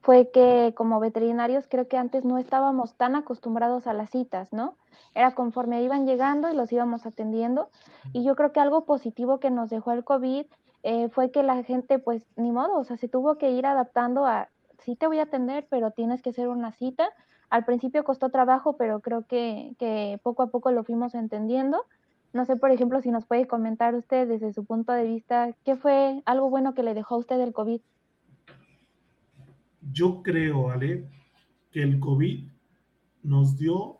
[SPEAKER 2] fue que como veterinarios creo que antes no estábamos tan acostumbrados a las citas, ¿no? Era conforme iban llegando y los íbamos atendiendo. Y yo creo que algo positivo que nos dejó el COVID eh, fue que la gente, pues, ni modo, o sea, se tuvo que ir adaptando a, sí te voy a atender, pero tienes que hacer una cita. Al principio costó trabajo, pero creo que, poco a poco lo fuimos entendiendo. No sé, por ejemplo, si nos puede comentar usted desde su punto de vista, ¿qué fue algo bueno que le dejó a usted el COVID?
[SPEAKER 4] Yo creo, Ale, que el COVID nos dio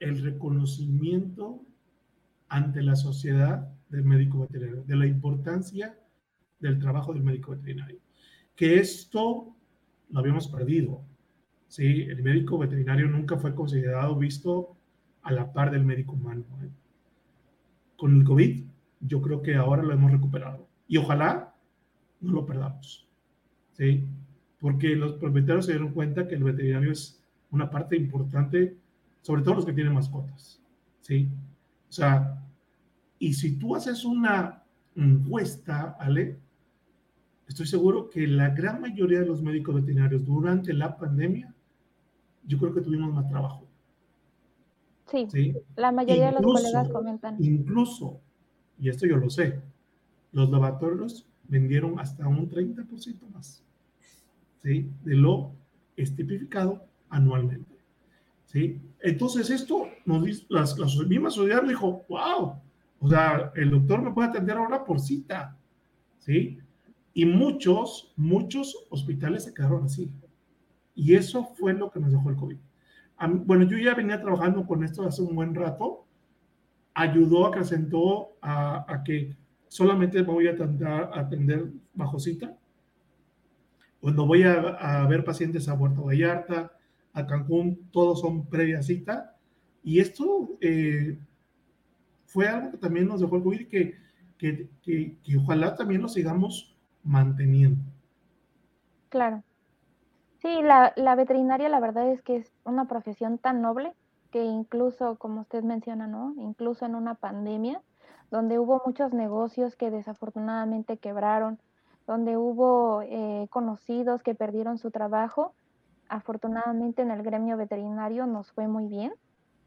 [SPEAKER 4] el reconocimiento ante la sociedad del médico veterinario, de la importancia del trabajo del médico veterinario que esto lo habíamos perdido. ¿Sí? El médico veterinario nunca fue considerado, visto a la par del médico humano. ¿eh? Con el COVID, yo creo que ahora lo hemos recuperado. Y ojalá no lo perdamos. ¿sí? Porque los propietarios se dieron cuenta que el veterinario es una parte importante, sobre todo los que tienen mascotas. ¿sí? O sea, y si tú haces una encuesta, Ale, estoy seguro que la gran mayoría de los médicos veterinarios durante la pandemia, yo creo que tuvimos más trabajo.
[SPEAKER 2] Sí, la mayoría de los colegas comentan.
[SPEAKER 4] Incluso, y esto yo lo sé, los laboratorios vendieron hasta un 30% más ¿sí? de lo estipificado anualmente. ¿sí? Entonces esto nos dice, las, las mismas sociedades dijo, wow, o sea, el doctor me puede atender ahora por cita, ¿sí? Y muchos, muchos hospitales se quedaron así. Y eso fue lo que nos dejó el COVID. bueno, yo ya venía trabajando con esto hace un buen rato. Ayudó, acrecentó a, a que solamente voy a atender, atender bajo cita. Cuando voy a, ver pacientes a Puerto Vallarta, a Cancún, todos son previa cita. Y esto eh, fue algo que también nos dejó el COVID, que, que, que, que ojalá también lo sigamos manteniendo.
[SPEAKER 2] Claro. Sí, la, la, veterinaria la verdad es que es una profesión tan noble que incluso, como usted menciona, ¿no? Incluso en una pandemia, donde hubo muchos negocios que desafortunadamente quebraron, donde hubo eh, conocidos que perdieron su trabajo, afortunadamente en el gremio veterinario nos fue muy bien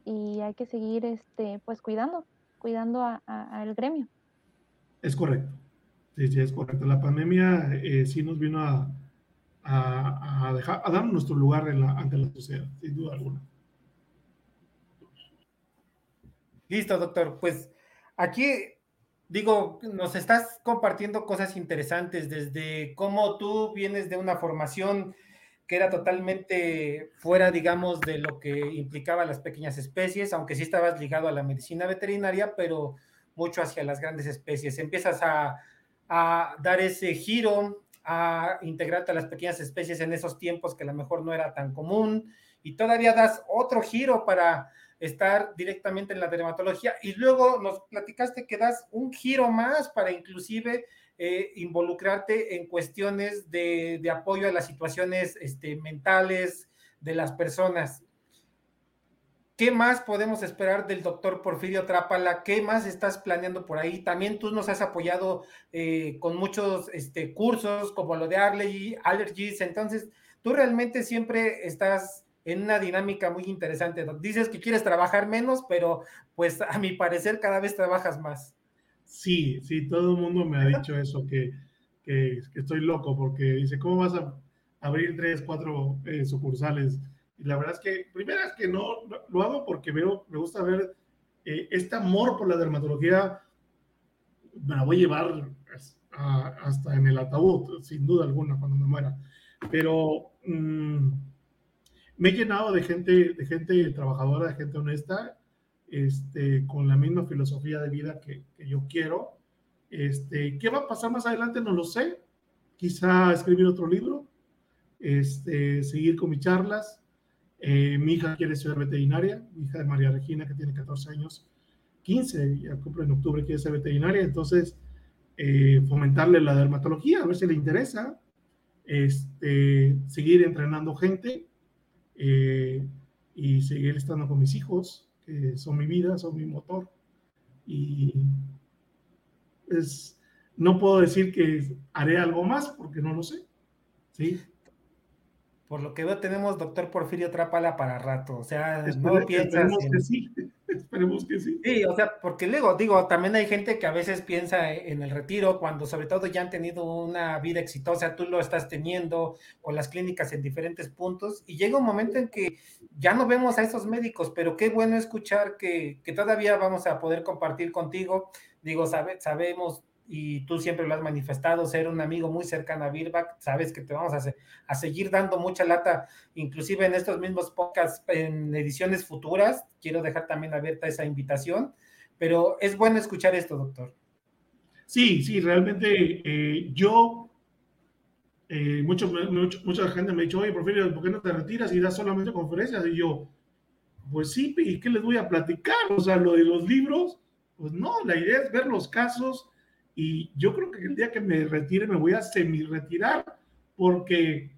[SPEAKER 2] y hay que seguir este, pues cuidando, cuidando al gremio.
[SPEAKER 4] Es correcto. Sí, sí, es correcto. La pandemia eh, sí nos vino a, a, dejar, a dar nuestro lugar en la, ante la sociedad, sin duda alguna.
[SPEAKER 1] Listo, doctor. Pues aquí, digo, nos estás compartiendo cosas interesantes desde cómo tú vienes de una formación que era totalmente fuera, digamos, de lo que implicaba las pequeñas especies, aunque sí estabas ligado a la medicina veterinaria, pero mucho hacia las grandes especies. Empiezas a, a dar ese giro, a integrarte a las pequeñas especies en esos tiempos que a lo mejor no era tan común, y todavía das otro giro para estar directamente en la dermatología, y luego nos platicaste que das un giro más para inclusive eh, involucrarte en cuestiones de, apoyo a las situaciones este, mentales de las personas. ¿Qué más podemos esperar del doctor Porfirio Trápala? ¿Qué más estás planeando por ahí? También tú nos has apoyado eh, con muchos este, cursos como lo de Arley, Allergies. Entonces, tú realmente siempre estás en una dinámica muy interesante. Dices que quieres trabajar menos, pero pues a mi parecer cada vez trabajas más.
[SPEAKER 4] Sí, sí, todo el mundo me ha dicho eso, que, que, estoy loco, porque dice, ¿cómo vas a abrir tres, cuatro eh, sucursales? Y la verdad es que, primero es que no, lo hago porque veo, me gusta ver eh, este amor por la dermatología, me la voy a llevar hasta en el ataúd, sin duda alguna, cuando me muera. Pero mm, me he llenado de gente, de gente trabajadora, de gente honesta, este, con la misma filosofía de vida que, yo quiero. Este, ¿Qué va a pasar más adelante? No lo sé. Quizá escribir otro libro, este, seguir con mis charlas. Eh, mi hija quiere ser veterinaria, mi hija de María Regina, que tiene 14 años, 15, ya cumple en octubre, quiere ser veterinaria. Entonces, eh, fomentarle la dermatología, a ver si le interesa. Este, seguir entrenando gente eh, y seguir estando con mis hijos que son mi vida, son mi motor. Y es, no puedo decir que haré algo más porque no lo sé. ¿sí?
[SPEAKER 1] Por lo que veo, tenemos doctor Porfirio Trápala para rato. O sea, no piensas.
[SPEAKER 4] que sí. Esperemos que sí.
[SPEAKER 1] Sí, o sea, porque luego digo, también hay gente que a veces piensa en el retiro cuando sobre todo ya han tenido una vida exitosa, tú lo estás teniendo, o las clínicas en diferentes puntos, y llega un momento en que ya no vemos a esos médicos, pero qué bueno escuchar que, que todavía vamos a poder compartir contigo. Digo, sabe, sabemos y tú siempre lo has manifestado, ser un amigo muy cercano a Birback, sabes que te vamos a, a, seguir dando mucha lata, inclusive en estos mismos podcasts, en ediciones futuras, quiero dejar también abierta esa invitación, pero es bueno escuchar esto, doctor.
[SPEAKER 4] Sí, sí, realmente eh, yo, eh, mucho, mucha gente me ha dicho, oye, ¿por qué no te retiras y das solamente conferencias? Y yo, pues sí, ¿y qué les voy a platicar? O sea, lo de los libros, pues no, la idea es ver los casos, y yo creo que el día que me retire me voy a semi-retirar porque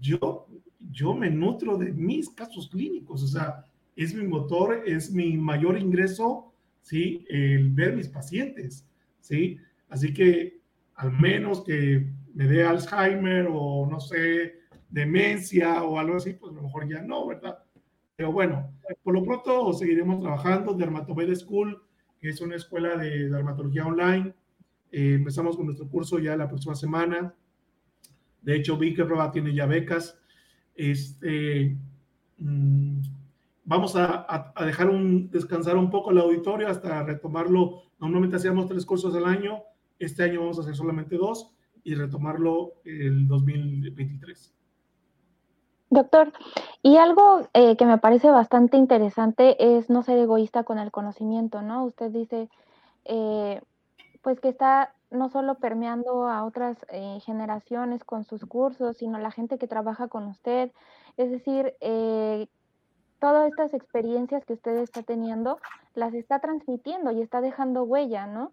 [SPEAKER 4] yo, yo me nutro de mis casos clínicos, o sea, es mi motor, es mi mayor ingreso, ¿sí? El ver mis pacientes, ¿sí? Así que al menos que me dé Alzheimer o no sé, demencia o algo así, pues a lo mejor ya no, ¿verdad? Pero bueno, por lo pronto seguiremos trabajando. Dermatomed School, que es una escuela de dermatología online, eh, empezamos con nuestro curso ya la próxima semana. De hecho, vi que Roba tiene ya becas. Este, mm, vamos a, a, dejar un, descansar un poco el auditorio hasta retomarlo. Normalmente hacíamos tres cursos al año. Este año vamos a hacer solamente dos y retomarlo el 2023.
[SPEAKER 2] Doctor, y algo eh, que me parece bastante interesante es no ser egoísta con el conocimiento, ¿no? Usted dice, eh, pues que está no solo permeando a otras eh, generaciones con sus cursos, sino la gente que trabaja con usted. Es decir, eh, todas estas experiencias que usted está teniendo las está transmitiendo y está dejando huella, ¿no?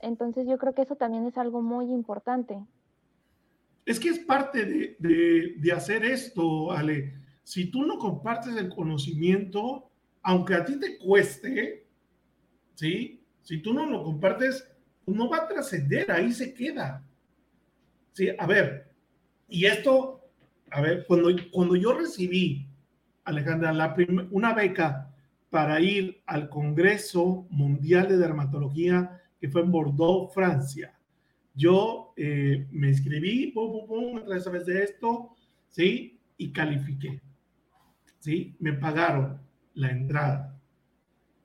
[SPEAKER 2] Entonces yo creo que eso también es algo muy importante.
[SPEAKER 4] Es que es parte de, de, de hacer esto, Ale. Si tú no compartes el conocimiento, aunque a ti te cueste, ¿sí? Si tú no lo compartes, no va a trascender, ahí se queda. Sí, a ver, y esto, a ver, cuando, cuando yo recibí, Alejandra, la una beca para ir al Congreso Mundial de Dermatología que fue en Bordeaux, Francia. Yo eh, me inscribí, pum, pum, pum, a vez de esto, ¿sí? Y califiqué, ¿sí? Me pagaron la entrada,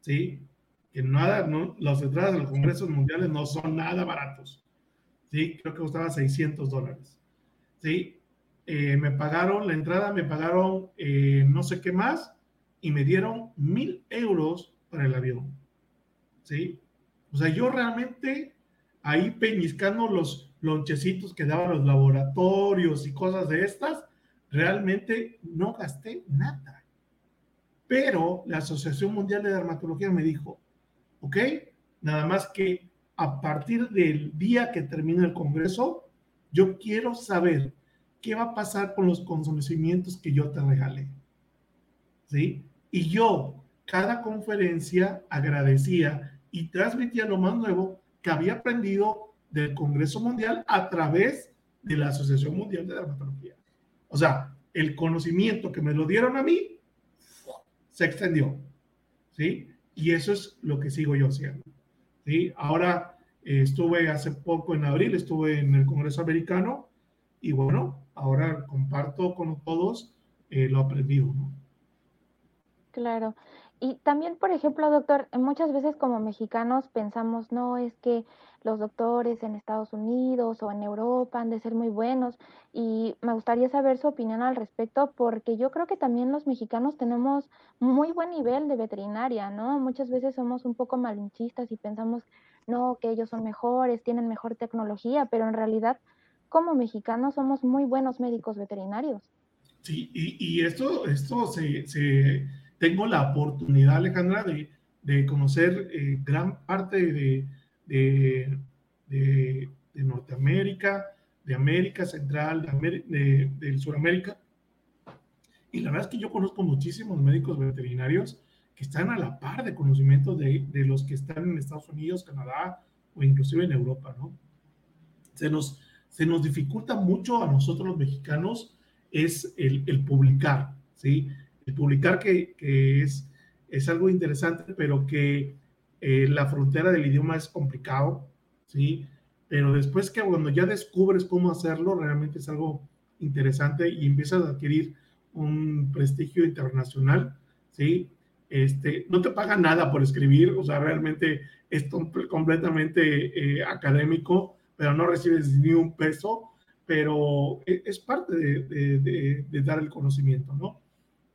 [SPEAKER 4] ¿sí? Que nada, no, las entradas a los congresos mundiales no son nada baratos. ¿sí? Creo que costaba 600 dólares. ¿sí? eh, me pagaron la entrada, me pagaron eh, no sé qué más y me dieron mil euros para el avión. ¿Sí? O sea, yo realmente ahí peñiscando los lonchecitos que daban los laboratorios y cosas de estas, realmente no gasté nada. Pero la Asociación Mundial de Dermatología me dijo, ok, nada más que a partir del día que termine el Congreso, yo quiero saber qué va a pasar con los conocimientos que yo te regalé. ¿Sí? Y yo, cada conferencia, agradecía y transmitía lo más nuevo que había aprendido del Congreso Mundial a través de la Asociación Mundial de Dermatología. O sea, el conocimiento que me lo dieron a mí se extendió. ¿Sí? Y eso es lo que sigo yo haciendo. ¿Sí? Ahora eh, estuve hace poco en abril, estuve en el Congreso Americano y bueno, ahora comparto con todos eh, lo aprendido. ¿no?
[SPEAKER 2] Claro. Y también, por ejemplo, doctor, muchas veces como mexicanos pensamos, no, es que los doctores en Estados Unidos o en Europa han de ser muy buenos y me gustaría saber su opinión al respecto porque yo creo que también los mexicanos tenemos muy buen nivel de veterinaria, ¿no? Muchas veces somos un poco malinchistas y pensamos, no, que ellos son mejores, tienen mejor tecnología, pero en realidad como mexicanos somos muy buenos médicos veterinarios.
[SPEAKER 4] Sí, y, esto, esto se tengo la oportunidad, Alejandra, de, de conocer eh, gran parte de, de, de, Norteamérica, de América Central, de, de, Sudamérica. Y la verdad es que yo conozco muchísimos médicos veterinarios que están a la par de conocimientos de, de, los que están en Estados Unidos, Canadá o inclusive en Europa, ¿no? Se nos, se nos dificulta mucho a nosotros los mexicanos es el, el publicar, ¿sí? el publicar que, que es, es algo interesante, pero que eh, la frontera del idioma es complicado, ¿sí? Pero después que cuando ya descubres cómo hacerlo, realmente es algo interesante y empiezas a adquirir un prestigio internacional, ¿sí? Este, no te pagan nada por escribir, o sea, realmente es completamente eh, académico, pero no recibes ni un peso, pero e, es parte de, de, de dar el conocimiento, ¿no?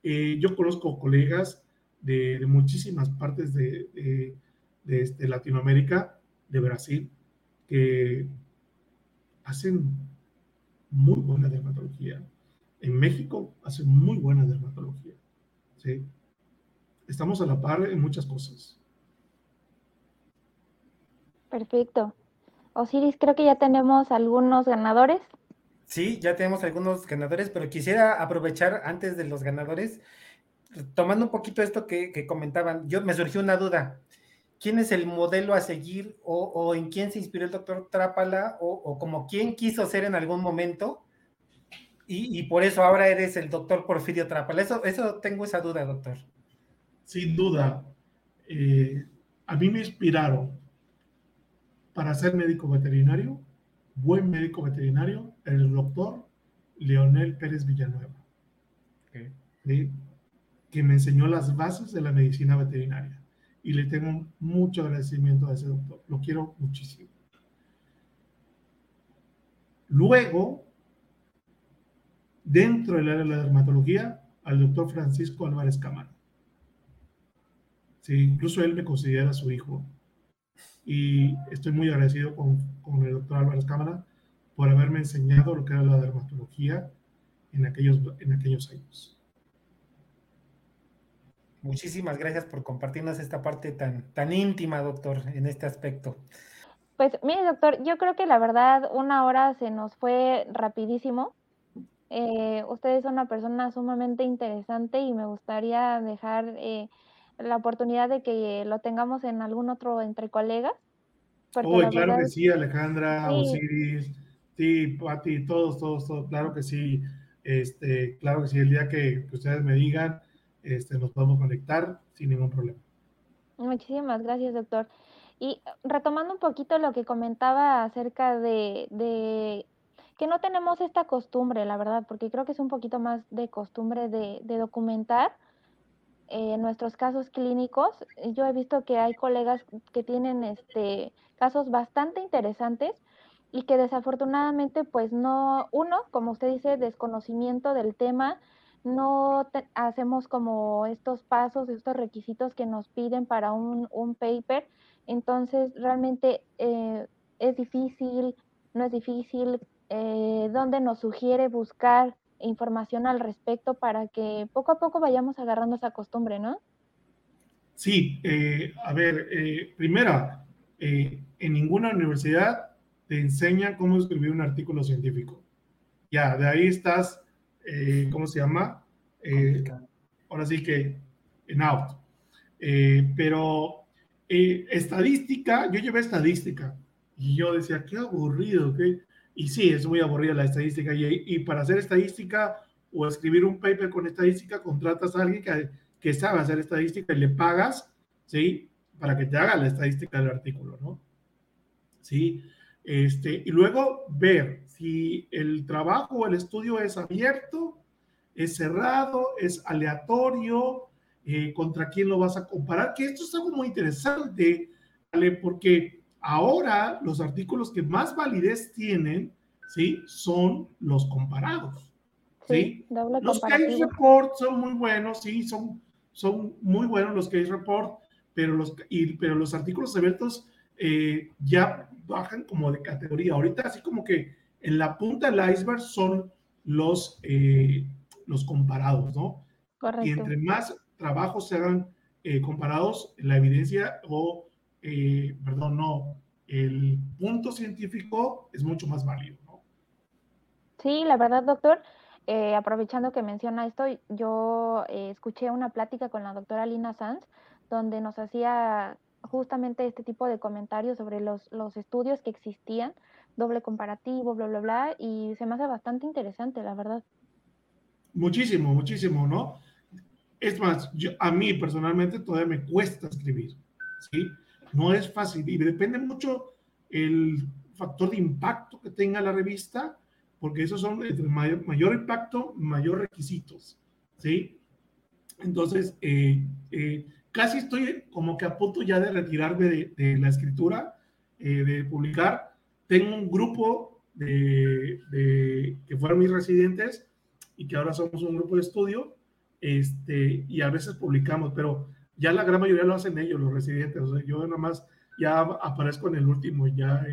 [SPEAKER 4] Eh, yo conozco colegas de, muchísimas partes de, este, Latinoamérica, de Brasil, que hacen muy buena dermatología. En México hacen muy buena dermatología. ¿sí? Estamos a la par en muchas cosas.
[SPEAKER 2] Perfecto. Osiris, creo que ya tenemos algunos ganadores.
[SPEAKER 1] Sí, ya tenemos algunos ganadores, pero quisiera aprovechar antes de los ganadores, tomando un poquito esto que, comentaban, yo me surgió una duda. ¿Quién es el modelo a seguir o, en quién se inspiró el doctor Trápala o, como quién quiso ser en algún momento? Y, por eso ahora eres el doctor Porfirio Trápala. Eso, eso tengo esa duda, doctor.
[SPEAKER 4] Sin duda. Eh, a mí me inspiraron para ser médico veterinario buen médico veterinario, el doctor Leonel Pérez Villanueva, que me enseñó las bases de la medicina veterinaria. Y le tengo mucho agradecimiento a ese doctor. Lo quiero muchísimo. Luego, dentro del área de la dermatología, al doctor Francisco Álvarez Cámara. Sí, incluso él me considera su hijo y estoy muy agradecido con, con, el doctor Álvarez Cámara por haberme enseñado lo que era la dermatología en aquellos, en aquellos años.
[SPEAKER 1] Muchísimas gracias por compartirnos esta parte tan, tan íntima, doctor, en este aspecto.
[SPEAKER 2] Pues mire, doctor, yo creo que la verdad una hora se nos fue rapidísimo. Eh, usted es una persona sumamente interesante y me gustaría dejar eh, la oportunidad de que lo tengamos en algún otro entre colegas.
[SPEAKER 4] Uy, claro que sí, Alejandra, Osiris, sí, Pati, todos, todos, todos, claro que sí. Este, claro que sí, el día que, ustedes me digan, este, nos podemos conectar sin ningún problema.
[SPEAKER 2] Muchísimas gracias, doctor. Y retomando un poquito lo que comentaba acerca de, de, que no tenemos esta costumbre, la verdad, porque creo que es un poquito más de costumbre de, de documentar en nuestros casos clínicos, yo he visto que hay colegas que tienen este, casos bastante interesantes y que desafortunadamente pues no, uno, como usted dice, desconocimiento del tema, no hacemos como estos pasos, estos requisitos que nos piden para un, un paper, entonces realmente eh, es difícil, no es difícil, eh, donde nos sugiere buscar información al respecto para que poco a poco vayamos agarrando esa costumbre, ¿no?
[SPEAKER 4] Sí, eh, a ver, eh, primera, en ninguna universidad te enseña cómo escribir un artículo científico. Ya, de ahí estás, ¿cómo se llama? ahora sí que en out. pero estadística, yo llevé estadística y yo decía, qué aburrido, qué y sí, es muy aburrida la estadística. Y, para hacer estadística o escribir un paper con estadística, contratas a alguien que, que sabe hacer estadística y le pagas, ¿sí? Para que te haga la estadística del artículo, ¿no? ¿Sí? Este, y luego ver si el trabajo o el estudio es abierto, es cerrado, es aleatorio, eh, contra quién lo vas a comparar, que esto es algo muy interesante, ¿vale? Porque Ahora, los artículos que más validez tienen, ¿sí? Son los comparados, ¿sí? los case report son muy buenos, sí, son, son muy buenos los case report, pero los, y, pero los artículos abiertos eh, ya bajan como de categoría. Ahorita así como que en la punta del iceberg son los, eh, los comparados, ¿no? Correcto. Y entre más trabajos se hagan eh, comparados, la evidencia o perdón, no, el punto científico es mucho más válido, ¿no?
[SPEAKER 2] Sí, la verdad, doctor, eh, aprovechando que menciona esto, yo eh, escuché una plática con la doctora Lina Sanz, donde nos hacía justamente este tipo de comentarios sobre los, los estudios que existían, doble comparativo, bla, bla, bla, y se me hace bastante interesante, la verdad.
[SPEAKER 4] Muchísimo, muchísimo, ¿no? Es más, a mí personalmente todavía me cuesta escribir, ¿sí? No es fácil y depende mucho el factor de impacto que tenga la revista, porque esos son entre mayor, impacto, mayor requisitos, ¿sí? Entonces, eh, eh, casi estoy como que a punto ya de retirarme de, la escritura, eh, de publicar. Tengo un grupo de, que fueron mis residentes y que ahora somos un grupo de estudio, este, y a veces publicamos, pero ya la gran mayoría lo hacen ellos, los residentes. O sea, yo nada más ya aparezco en el último ya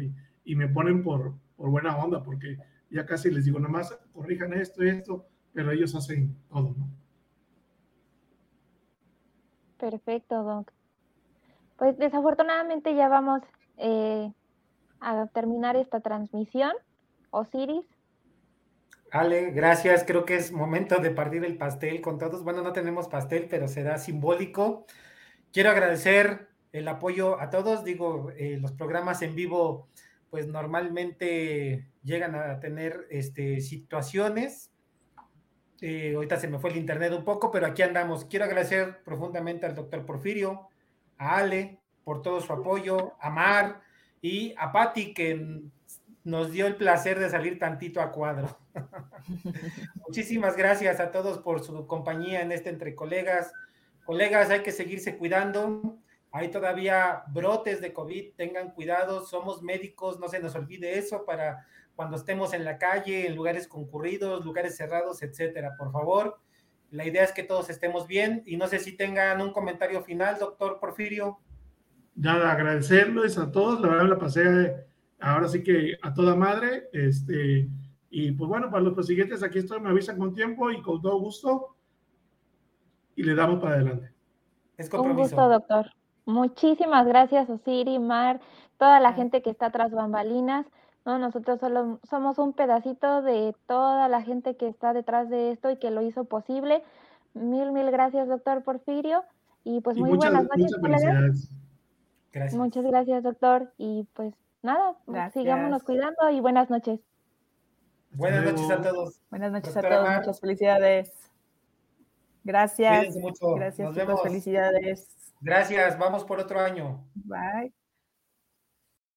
[SPEAKER 4] y, me ponen por, por, buena onda, porque ya casi les digo, nada más corrijan esto y esto, pero ellos hacen todo, ¿no?
[SPEAKER 2] Perfecto, Doc. Pues desafortunadamente ya vamos eh, a terminar esta transmisión. Osiris.
[SPEAKER 1] Ale, gracias. Creo que es momento de partir el pastel con todos. Bueno, no tenemos pastel, pero será simbólico. Quiero agradecer el apoyo a todos. Digo, eh, los programas en vivo, pues normalmente llegan a tener este, situaciones. Eh, ahorita se me fue el internet un poco, pero aquí andamos. Quiero agradecer profundamente al doctor Porfirio, a Ale por todo su apoyo, a Mar y a Patti, que nos dio el placer de salir tantito a cuadro. Muchísimas gracias a todos por su compañía en este Entre Colegas. Colegas, hay que seguirse cuidando. Hay todavía brotes de COVID, tengan cuidado, somos médicos, no se nos olvide eso para cuando estemos en la calle, en lugares concurridos, lugares cerrados, etcétera. Por favor, la idea es que todos estemos bien y no sé si tengan un comentario final, doctor Porfirio.
[SPEAKER 4] Nada, agradecerles a todos, la verdad la pasé ahora sí que a toda madre, este, y pues bueno, para los siguientes aquí estoy, me avisan con tiempo y con todo gusto, y le damos para adelante.
[SPEAKER 2] Es Un gusto, doctor. Muchísimas gracias, Osiri, Mar, toda la gente que está tras bambalinas. No, nosotros solo somos un pedacito de toda la gente que está detrás de esto y que lo hizo posible. Mil, mil gracias, doctor Porfirio. Y pues muy buenas noches, Gracias. Muchas gracias, doctor. Y pues nada, sigámonos cuidando y buenas noches.
[SPEAKER 1] Buenas noches a todos.
[SPEAKER 3] Buenas noches a todos, muchas felicidades. Gracias. Gracias, Nos Felicidades.
[SPEAKER 1] Gracias, vamos por otro año.
[SPEAKER 3] Bye.